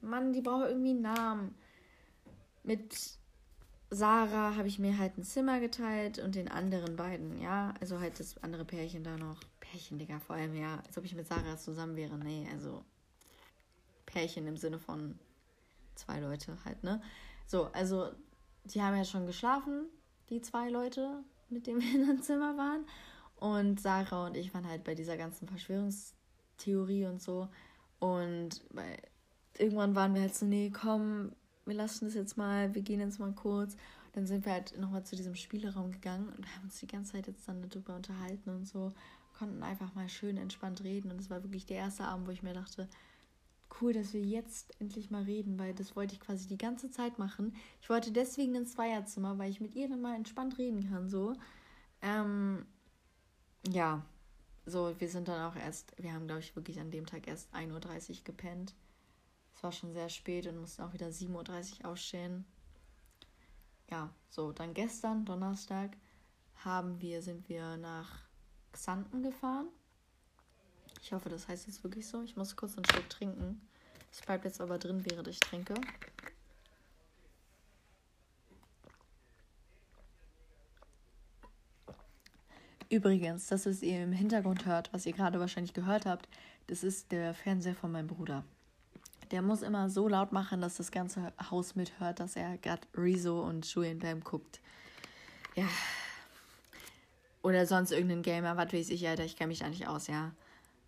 Mann, die braucht irgendwie einen Namen. Mit Sarah habe ich mir halt ein Zimmer geteilt und den anderen beiden, ja, also halt das andere Pärchen da noch. Pärchen, Digga, vor allem, ja, als ob ich mit Sarah zusammen wäre. Nee, also Pärchen im Sinne von zwei Leute halt, ne? So, also die haben ja schon geschlafen, die zwei Leute, mit denen wir in einem Zimmer waren. Und Sarah und ich waren halt bei dieser ganzen Verschwörungstheorie und so. Und bei, irgendwann waren wir halt so, nee, komm, wir lassen das jetzt mal, wir gehen jetzt mal kurz. Und dann sind wir halt nochmal zu diesem Spieleraum gegangen und haben uns die ganze Zeit jetzt dann darüber unterhalten und so. Konnten einfach mal schön entspannt reden. Und es war wirklich der erste Abend, wo ich mir dachte, cool, dass wir jetzt endlich mal reden, weil das wollte ich quasi die ganze Zeit machen. Ich wollte deswegen ins Zweierzimmer, weil ich mit ihr dann mal entspannt reden kann, so. Ähm, ja, so, wir sind dann auch erst, wir haben, glaube ich, wirklich an dem Tag erst 1.30 Uhr gepennt. Es war schon sehr spät und mussten auch wieder 7.30 Uhr aufstehen. Ja, so, dann gestern, Donnerstag, haben wir, sind wir nach Xanten gefahren. Ich hoffe, das heißt jetzt wirklich so. Ich muss kurz einen Schluck trinken. Es bleibt jetzt aber drin, während ich trinke. Übrigens, das, was ihr im Hintergrund hört, was ihr gerade wahrscheinlich gehört habt, das ist der Fernseher von meinem Bruder. Der muss immer so laut machen, dass das ganze Haus mithört, dass er gerade Rezo und Julian Bam guckt. Ja. Oder sonst irgendein Gamer, was weiß ich, Alter, ich kenne mich da nicht aus, ja.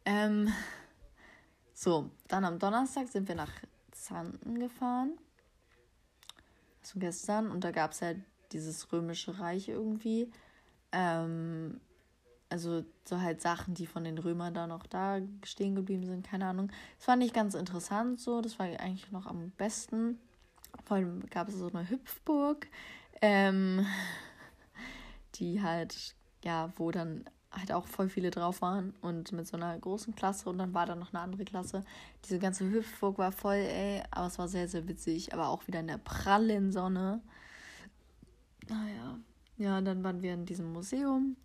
Ähm, so, dann am Donnerstag sind wir nach Zanten gefahren. Also gestern. Und da gab es halt dieses römische Reich irgendwie. Ähm, also so halt Sachen, die von den Römern da noch da stehen geblieben sind, keine Ahnung. Das fand ich ganz interessant so, das war eigentlich noch am besten. Vor allem gab es so eine Hüpfburg, ähm, die halt, ja, wo dann halt auch voll viele drauf waren und mit so einer großen Klasse und dann war da noch eine andere Klasse. Diese ganze Hüpfburg war voll, ey, aber es war sehr, sehr witzig, aber auch wieder in der prallen Sonne. Naja, ja, dann waren wir in diesem Museum,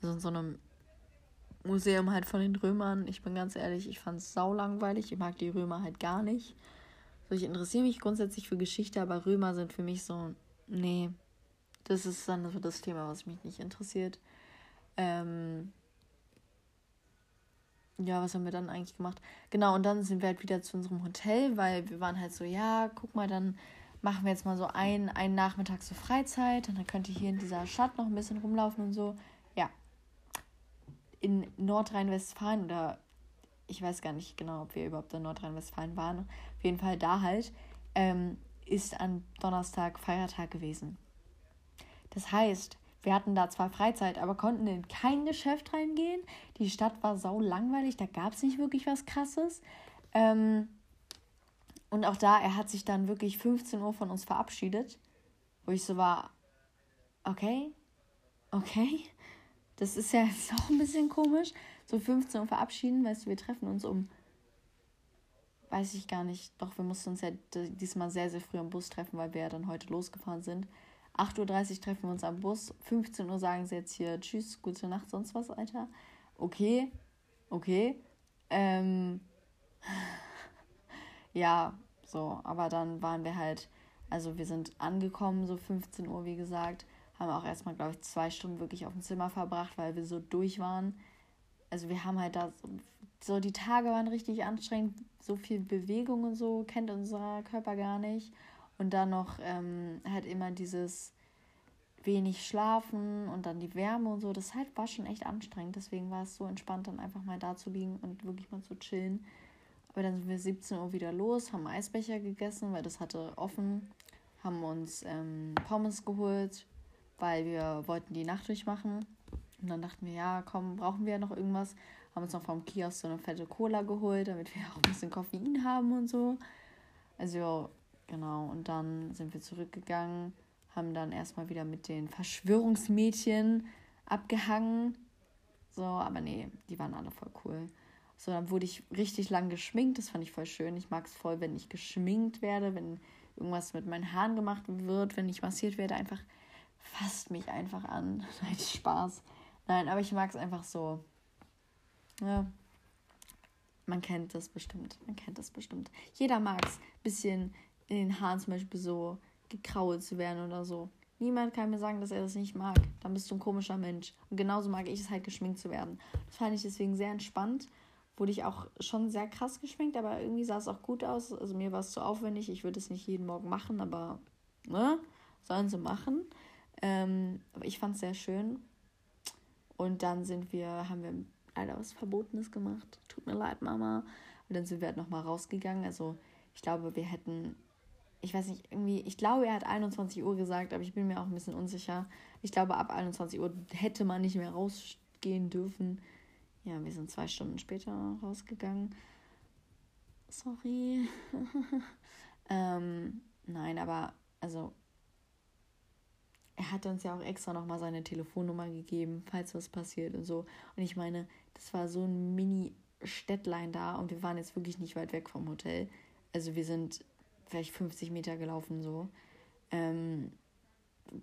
also in so einem Museum halt von den Römern. Ich bin ganz ehrlich, ich fand es sau langweilig. Ich mag die Römer halt gar nicht. So, ich interessiere mich grundsätzlich für Geschichte, aber Römer sind für mich so, nee, das ist dann so das Thema, was mich nicht interessiert. Ähm, ja, was haben wir dann eigentlich gemacht? Genau, und dann sind wir halt wieder zu unserem Hotel, weil wir waren halt so, ja, guck mal, dann machen wir jetzt mal so ein, einen Nachmittag so Freizeit und dann könnt ihr hier in dieser Stadt noch ein bisschen rumlaufen und so. In Nordrhein-Westfalen oder ich weiß gar nicht genau, ob wir überhaupt in Nordrhein-Westfalen waren. Auf jeden Fall da halt, ähm, ist an Donnerstag Feiertag gewesen. Das heißt, wir hatten da zwar Freizeit, aber konnten in kein Geschäft reingehen. Die Stadt war sau langweilig, da gab es nicht wirklich was Krasses. Ähm, Und auch da, er hat sich dann wirklich 15 Uhr von uns verabschiedet, wo ich so war, okay, okay, das ist ja jetzt auch ein bisschen komisch. So 15 Uhr verabschieden, weißt du, wir treffen uns um, weiß ich gar nicht, doch wir mussten uns ja diesmal sehr, sehr früh am Bus treffen, weil wir ja dann heute losgefahren sind. 8.30 Uhr treffen wir uns am Bus, 15 Uhr sagen sie jetzt hier Tschüss, gute Nacht, sonst was, Alter. Okay, okay. Ähm, ja, so, aber dann waren wir halt, also wir sind angekommen, so 15 Uhr, wie gesagt, haben auch erstmal, glaube ich, zwei Stunden wirklich auf dem Zimmer verbracht, weil wir so durch waren. Also wir haben halt da so, so die Tage waren richtig anstrengend, so viel Bewegung und so kennt unser Körper gar nicht. Und dann noch ähm, halt immer dieses wenig Schlafen und dann die Wärme und so. Das halt war schon echt anstrengend. Deswegen war es so entspannt, dann einfach mal da zu liegen und wirklich mal zu chillen. Aber dann sind wir 17 Uhr wieder los, haben Eisbecher gegessen, weil das hatte offen. Haben uns ähm, Pommes geholt, weil wir wollten die Nacht durchmachen. Und dann dachten wir, ja, komm, brauchen wir noch irgendwas. Haben uns noch vom Kiosk so eine fette Cola geholt, damit wir auch ein bisschen Koffein haben und so. Also, genau. Und dann sind wir zurückgegangen, haben dann erstmal wieder mit den Verschwörungsmädchen abgehangen. So, aber nee, die waren alle voll cool. So, dann wurde ich richtig lang geschminkt. Das fand ich voll schön. Ich mag es voll, wenn ich geschminkt werde, wenn irgendwas mit meinen Haaren gemacht wird, wenn ich massiert werde. Einfach fasst mich einfach an. Nein, Spaß. Nein, aber ich mag es einfach so. Ja. Man kennt das bestimmt. Man kennt das bestimmt. Jeder mag es, bisschen in den Haaren zum Beispiel so gekrault zu werden oder so. Niemand kann mir sagen, dass er das nicht mag. Dann bist du ein komischer Mensch. Und genauso mag ich es halt, geschminkt zu werden. Das fand ich deswegen sehr entspannt. Wurde ich auch schon sehr krass geschminkt, aber irgendwie sah es auch gut aus. Also mir war es zu aufwendig. Ich würde es nicht jeden Morgen machen, aber ne, sollen sie machen. Ähm, aber ich fand es sehr schön. Und dann sind wir, haben wir leider was Verbotenes gemacht. Tut mir leid, Mama. Und dann sind wir halt nochmal rausgegangen. Also ich glaube, wir hätten, ich weiß nicht, irgendwie, ich glaube, er hat 21 Uhr gesagt, aber ich bin mir auch ein bisschen unsicher. Ich glaube, ab 21 Uhr hätte man nicht mehr rausgehen dürfen. Ja, wir sind zwei Stunden später rausgegangen. Sorry. ähm, nein, aber also er hat uns ja auch extra nochmal seine Telefonnummer gegeben, falls was passiert und so. Und ich meine, das war so ein Mini-Städtlein da und wir waren jetzt wirklich nicht weit weg vom Hotel. Also wir sind vielleicht 50 Meter gelaufen so. Ähm,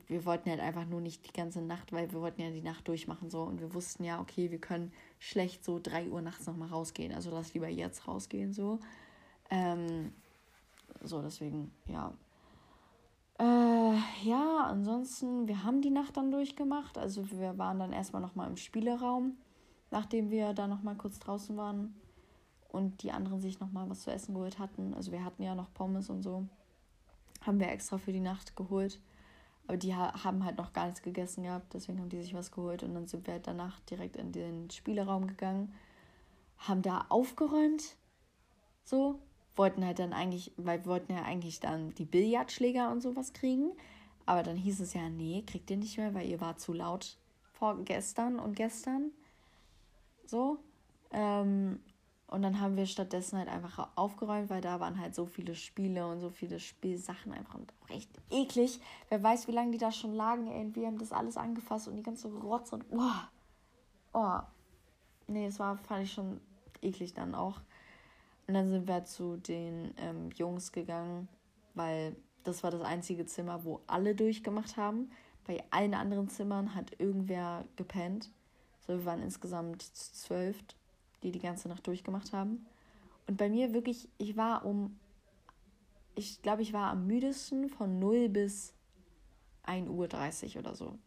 wir wollten halt einfach nur nicht die ganze Nacht, weil wir wollten ja die Nacht durchmachen so und wir wussten ja, okay, wir können schlecht so 3 Uhr nachts nochmal rausgehen. Also lass lieber jetzt rausgehen so. Ähm, so, deswegen, ja, äh, ja, ansonsten, wir haben die Nacht dann durchgemacht. Also wir waren dann erstmal nochmal im Spieleraum, nachdem wir da nochmal kurz draußen waren und die anderen sich nochmal was zu essen geholt hatten. Also wir hatten ja noch Pommes und so. Haben wir extra für die Nacht geholt. Aber die haben halt noch gar nichts gegessen gehabt, deswegen haben die sich was geholt und dann sind wir halt danach direkt in den Spieleraum gegangen, haben da aufgeräumt, so, wollten halt dann eigentlich, weil wir wollten ja eigentlich dann die Billardschläger und sowas kriegen. Aber dann hieß es ja, nee, kriegt ihr nicht mehr, weil ihr war zu laut vorgestern und gestern. So. Ähm, und dann haben wir stattdessen halt einfach aufgeräumt, weil da waren halt so viele Spiele und so viele Spielsachen einfach und auch echt eklig. Wer weiß, wie lange die da schon lagen, ey. Und wir haben das alles angefasst und die ganze Rotz und. Oh. Oh. Nee, es war, fand ich schon eklig dann auch. Und dann sind wir zu den ähm, Jungs gegangen, weil das war das einzige Zimmer, wo alle durchgemacht haben. Bei allen anderen Zimmern hat irgendwer gepennt. So, wir waren insgesamt zwölf, die die ganze Nacht durchgemacht haben. Und bei mir wirklich, ich war um, ich glaube, ich war am müdesten von 0 bis 1.30 Uhr oder so.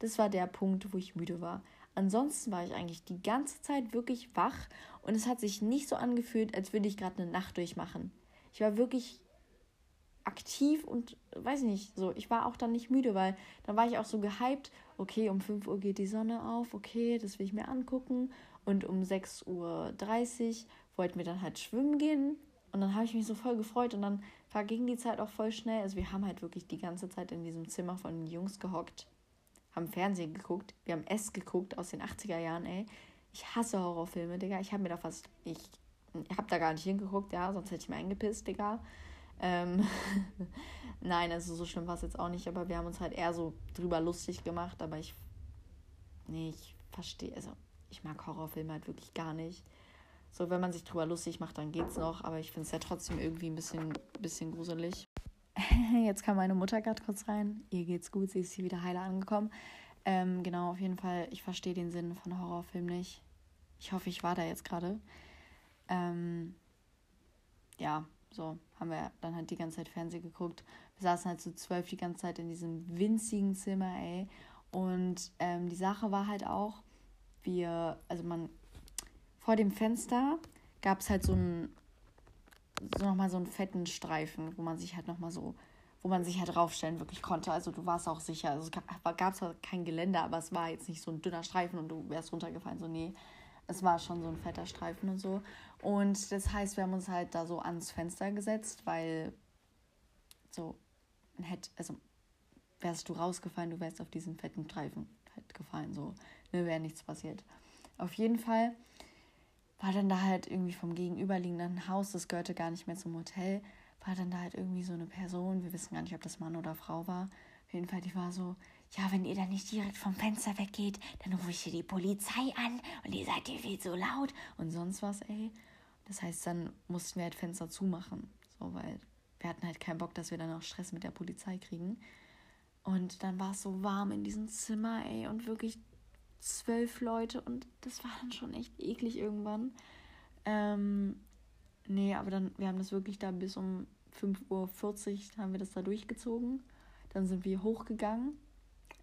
Das war der Punkt, wo ich müde war. Ansonsten war ich eigentlich die ganze Zeit wirklich wach und es hat sich nicht so angefühlt, als würde ich gerade eine Nacht durchmachen. Ich war wirklich aktiv und weiß nicht, so, ich war auch dann nicht müde, weil dann war ich auch so gehypt, okay, um 5 Uhr geht die Sonne auf, okay, das will ich mir angucken und um 6.30 Uhr wollten wir dann halt schwimmen gehen und dann habe ich mich so voll gefreut und dann verging die Zeit auch voll schnell. Also wir haben halt wirklich die ganze Zeit in diesem Zimmer von den Jungs gehockt haben Fernsehen geguckt, wir haben S geguckt aus den 80er Jahren, ey. Ich hasse Horrorfilme, Digga. Ich habe mir da fast. Ich. Ich habe da gar nicht hingeguckt, ja, sonst hätte ich mir eingepisst, Digga. Ähm Nein, also so schlimm war es jetzt auch nicht, aber wir haben uns halt eher so drüber lustig gemacht, aber ich. Nee, ich verstehe, also ich mag Horrorfilme halt wirklich gar nicht. So, wenn man sich drüber lustig macht, dann geht's noch, aber ich finde es ja trotzdem irgendwie ein bisschen, bisschen gruselig. Jetzt kam meine Mutter gerade kurz rein. Ihr geht's gut, sie ist hier wieder heiler angekommen. Ähm, genau, auf jeden Fall, ich verstehe den Sinn von Horrorfilmen nicht. Ich hoffe, ich war da jetzt gerade. Ähm, ja, so haben wir dann halt die ganze Zeit Fernsehen geguckt. Wir saßen halt zu so zwölf die ganze Zeit in diesem winzigen Zimmer, ey. Und ähm, die Sache war halt auch, wir, also man, vor dem Fenster gab es halt so so nochmal so einen fetten Streifen, wo man sich halt nochmal so, wo man sich halt draufstellen wirklich konnte. Also du warst auch sicher. Also es gab, gab zwar kein Geländer, aber es war jetzt nicht so ein dünner Streifen und du wärst runtergefallen. So, nee, es war schon so ein fetter Streifen und so. Und das heißt, wir haben uns halt da so ans Fenster gesetzt, weil so hätte, also wärst du rausgefallen, du wärst auf diesen fetten Streifen halt gefallen, so, ne, wäre nichts passiert. Auf jeden Fall war dann da halt irgendwie vom gegenüberliegenden Haus, das gehörte gar nicht mehr zum Hotel, war dann da halt irgendwie so eine Person, wir wissen gar nicht, ob das Mann oder Frau war. Auf jeden Fall, die war so, ja, wenn ihr dann nicht direkt vom Fenster weggeht, dann rufe ich hier die Polizei an und ihr seid hier viel zu laut und sonst was, ey. Das heißt, dann mussten wir halt Fenster zumachen, so, weil wir hatten halt keinen Bock, dass wir dann auch Stress mit der Polizei kriegen. Und dann war es so warm in diesem Zimmer, ey, und wirklich zwölf Leute und das war dann schon echt eklig irgendwann. Ähm, nee, aber dann, wir haben das wirklich da bis um 5.40 Uhr haben wir das da durchgezogen. Dann sind wir hochgegangen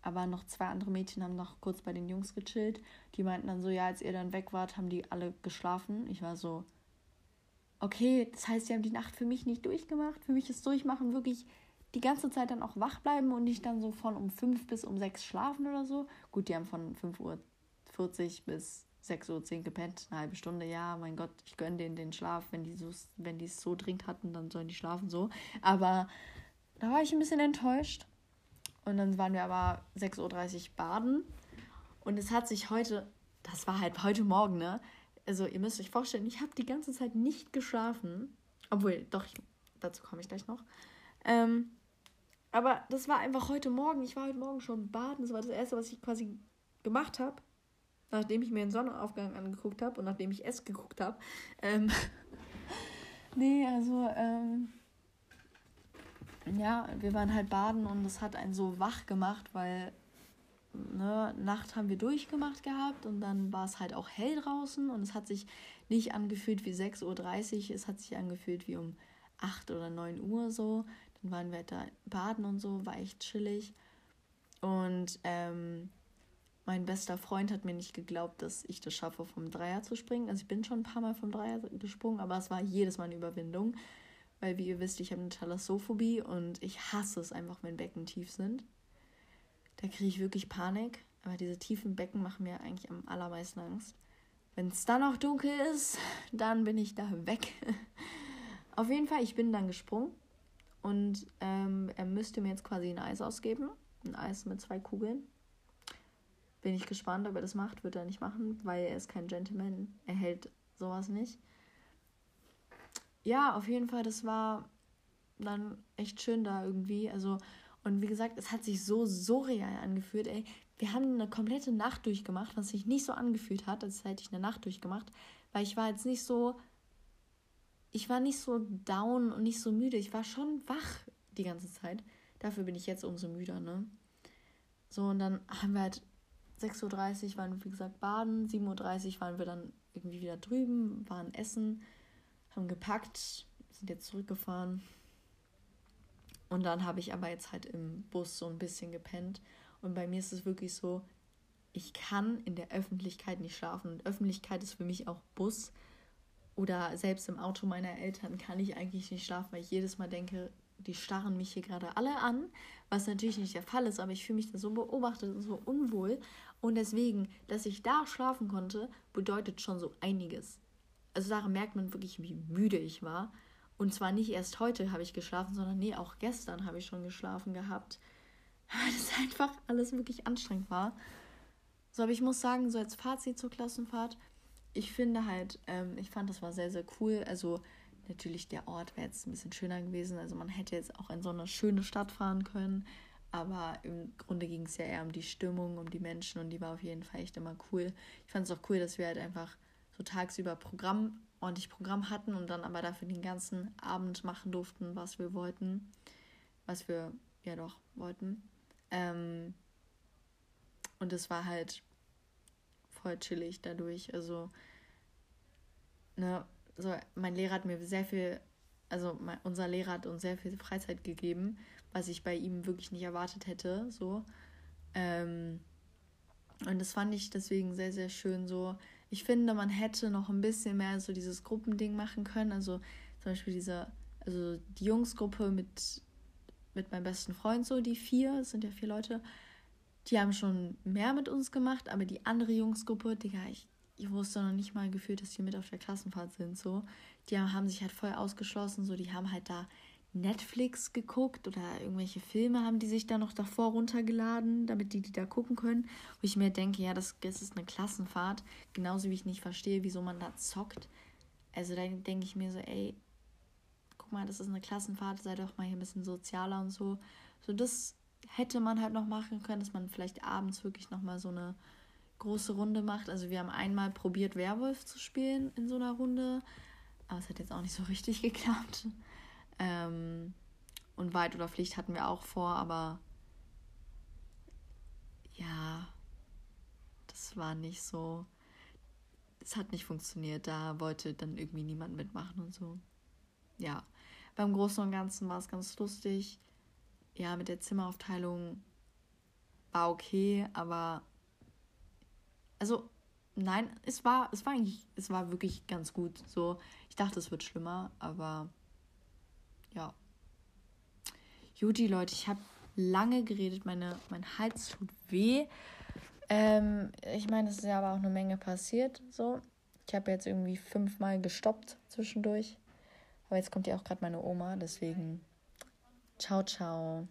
aber noch zwei andere Mädchen haben noch kurz bei den Jungs gechillt. Die meinten dann so, ja, als ihr dann weg wart, haben die alle geschlafen. Ich war so, okay, das heißt, sie haben die Nacht für mich nicht durchgemacht. Für mich ist Durchmachen wirklich die ganze Zeit dann auch wach bleiben und nicht dann so von um fünf bis um sechs schlafen oder so. Gut, die haben von 5.40 Uhr bis 6.10 Uhr gepennt, eine halbe Stunde. Ja, mein Gott, ich gönne denen den Schlaf. Wenn die, so, wenn die es so dringend hatten, dann sollen die schlafen so. Aber da war ich ein bisschen enttäuscht. Und dann waren wir aber 6.30 Uhr baden. Und es hat sich heute, das war halt heute Morgen, ne? Also ihr müsst euch vorstellen, ich habe die ganze Zeit nicht geschlafen. Obwohl, doch, ich, dazu komme ich gleich noch. Ähm, aber das war einfach heute Morgen. Ich war heute Morgen schon baden. Das war das Erste, was ich quasi gemacht habe. Nachdem ich mir den Sonnenaufgang angeguckt habe und nachdem ich es geguckt habe. Ähm, nee, also, ähm, ja, wir waren halt baden und es hat einen so wach gemacht, weil ne, Nacht haben wir durchgemacht gehabt und dann war es halt auch hell draußen und es hat sich nicht angefühlt wie 6.30 Uhr, es hat sich angefühlt wie um 8 oder 9 Uhr so. Dann waren wir da baden und so, war echt chillig. Und ähm, mein bester Freund hat mir nicht geglaubt, dass ich das schaffe, vom Dreier zu springen. Also ich bin schon ein paar Mal vom Dreier gesprungen, aber es war jedes Mal eine Überwindung. Weil, wie ihr wisst, ich habe eine Thalassophobie und ich hasse es einfach, wenn Becken tief sind. Da kriege ich wirklich Panik. Aber diese tiefen Becken machen mir eigentlich am allermeisten Angst. Wenn es dann auch dunkel ist, dann bin ich da weg. Auf jeden Fall, ich bin dann gesprungen. Und ähm, er müsste mir jetzt quasi ein Eis ausgeben. Ein Eis mit zwei Kugeln. Bin ich gespannt, ob er das macht. Wird er nicht machen, weil er ist kein Gentleman. Er hält sowas nicht ja, auf jeden Fall, das war dann echt schön da irgendwie. Also, und wie gesagt, es hat sich so surreal angefühlt, ey. Wir haben eine komplette Nacht durchgemacht, was sich nicht so angefühlt hat, als hätte ich eine Nacht durchgemacht, weil ich war jetzt nicht so, ich war nicht so down und nicht so müde. Ich war schon wach die ganze Zeit. Dafür bin ich jetzt umso müder, ne? So, und dann haben wir halt 6.30 Uhr waren wir, wie gesagt, baden, 7.30 Uhr waren wir dann irgendwie wieder drüben, waren essen haben gepackt, sind jetzt zurückgefahren. Und dann habe ich aber jetzt halt im Bus so ein bisschen gepennt. Und bei mir ist es wirklich so, ich kann in der Öffentlichkeit nicht schlafen. Und Öffentlichkeit ist für mich auch Bus. Oder selbst im Auto meiner Eltern kann ich eigentlich nicht schlafen, weil ich jedes Mal denke, die starren mich hier gerade alle an, was natürlich nicht der Fall ist, aber ich fühle mich da so beobachtet und so unwohl. Und deswegen, dass ich da schlafen konnte, bedeutet schon so einiges also daran merkt man wirklich, wie müde ich war. Und zwar nicht erst heute habe ich geschlafen, sondern nee, auch gestern habe ich schon geschlafen gehabt. Weil das einfach alles wirklich anstrengend war. So, aber ich muss sagen, so als Fazit zur Klassenfahrt, ich finde halt, ähm, ich fand das war sehr, sehr cool. Also natürlich der Ort wäre jetzt ein bisschen schöner gewesen. Also man hätte jetzt auch in so eine schöne Stadt fahren können. Aber im Grunde ging es ja eher um die Stimmung, um die Menschen und die war auf jeden Fall echt immer cool. Ich fand es auch cool, dass wir halt einfach so tagsüber Programm, ordentlich Programm hatten und dann aber dafür den ganzen Abend machen durften, was wir wollten. Was wir ja doch wollten. Ähm, und es war halt voll chillig dadurch. Also, ne, so, mein Lehrer hat mir sehr viel, also mein, unser Lehrer hat uns sehr viel Freizeit gegeben, was ich bei ihm wirklich nicht erwartet hätte. So. Ähm, und das fand ich deswegen sehr, sehr schön so. Ich finde, man hätte noch ein bisschen mehr so dieses Gruppending machen können. Also zum Beispiel diese, also die Jungsgruppe mit, mit meinem besten Freund, so die vier, es sind ja vier Leute, die haben schon mehr mit uns gemacht, aber die andere Jungsgruppe, Digga, ich, ich wusste noch nicht mal gefühlt, dass die mit auf der Klassenfahrt sind, so. Die haben, haben sich halt voll ausgeschlossen, so, die haben halt da Netflix geguckt oder irgendwelche Filme haben die sich da noch davor runtergeladen, damit die die da gucken können. Wo ich mir denke, ja, das, das ist eine Klassenfahrt. Genauso wie ich nicht verstehe, wieso man da zockt. Also da denke ich mir so, ey, guck mal, das ist eine Klassenfahrt, sei doch mal hier ein bisschen sozialer und so. So, das hätte man halt noch machen können, dass man vielleicht abends wirklich nochmal so eine große Runde macht. Also wir haben einmal probiert, Werwolf zu spielen in so einer Runde, aber es hat jetzt auch nicht so richtig geklappt. Ähm, und Weit oder Pflicht hatten wir auch vor, aber ja, das war nicht so. Es hat nicht funktioniert. Da wollte dann irgendwie niemand mitmachen und so. Ja, beim Großen und Ganzen war es ganz lustig ja, mit der Zimmeraufteilung war okay, aber also nein, es war, es war eigentlich, es war wirklich ganz gut. So, ich dachte, es wird schlimmer, aber ja. Juti, Leute, ich habe lange geredet, meine, mein Hals tut weh. Ähm, ich meine, es ist ja aber auch eine Menge passiert. So, ich habe jetzt irgendwie fünfmal gestoppt zwischendurch. Aber jetzt kommt ja auch gerade meine Oma, deswegen Ciao, ciao.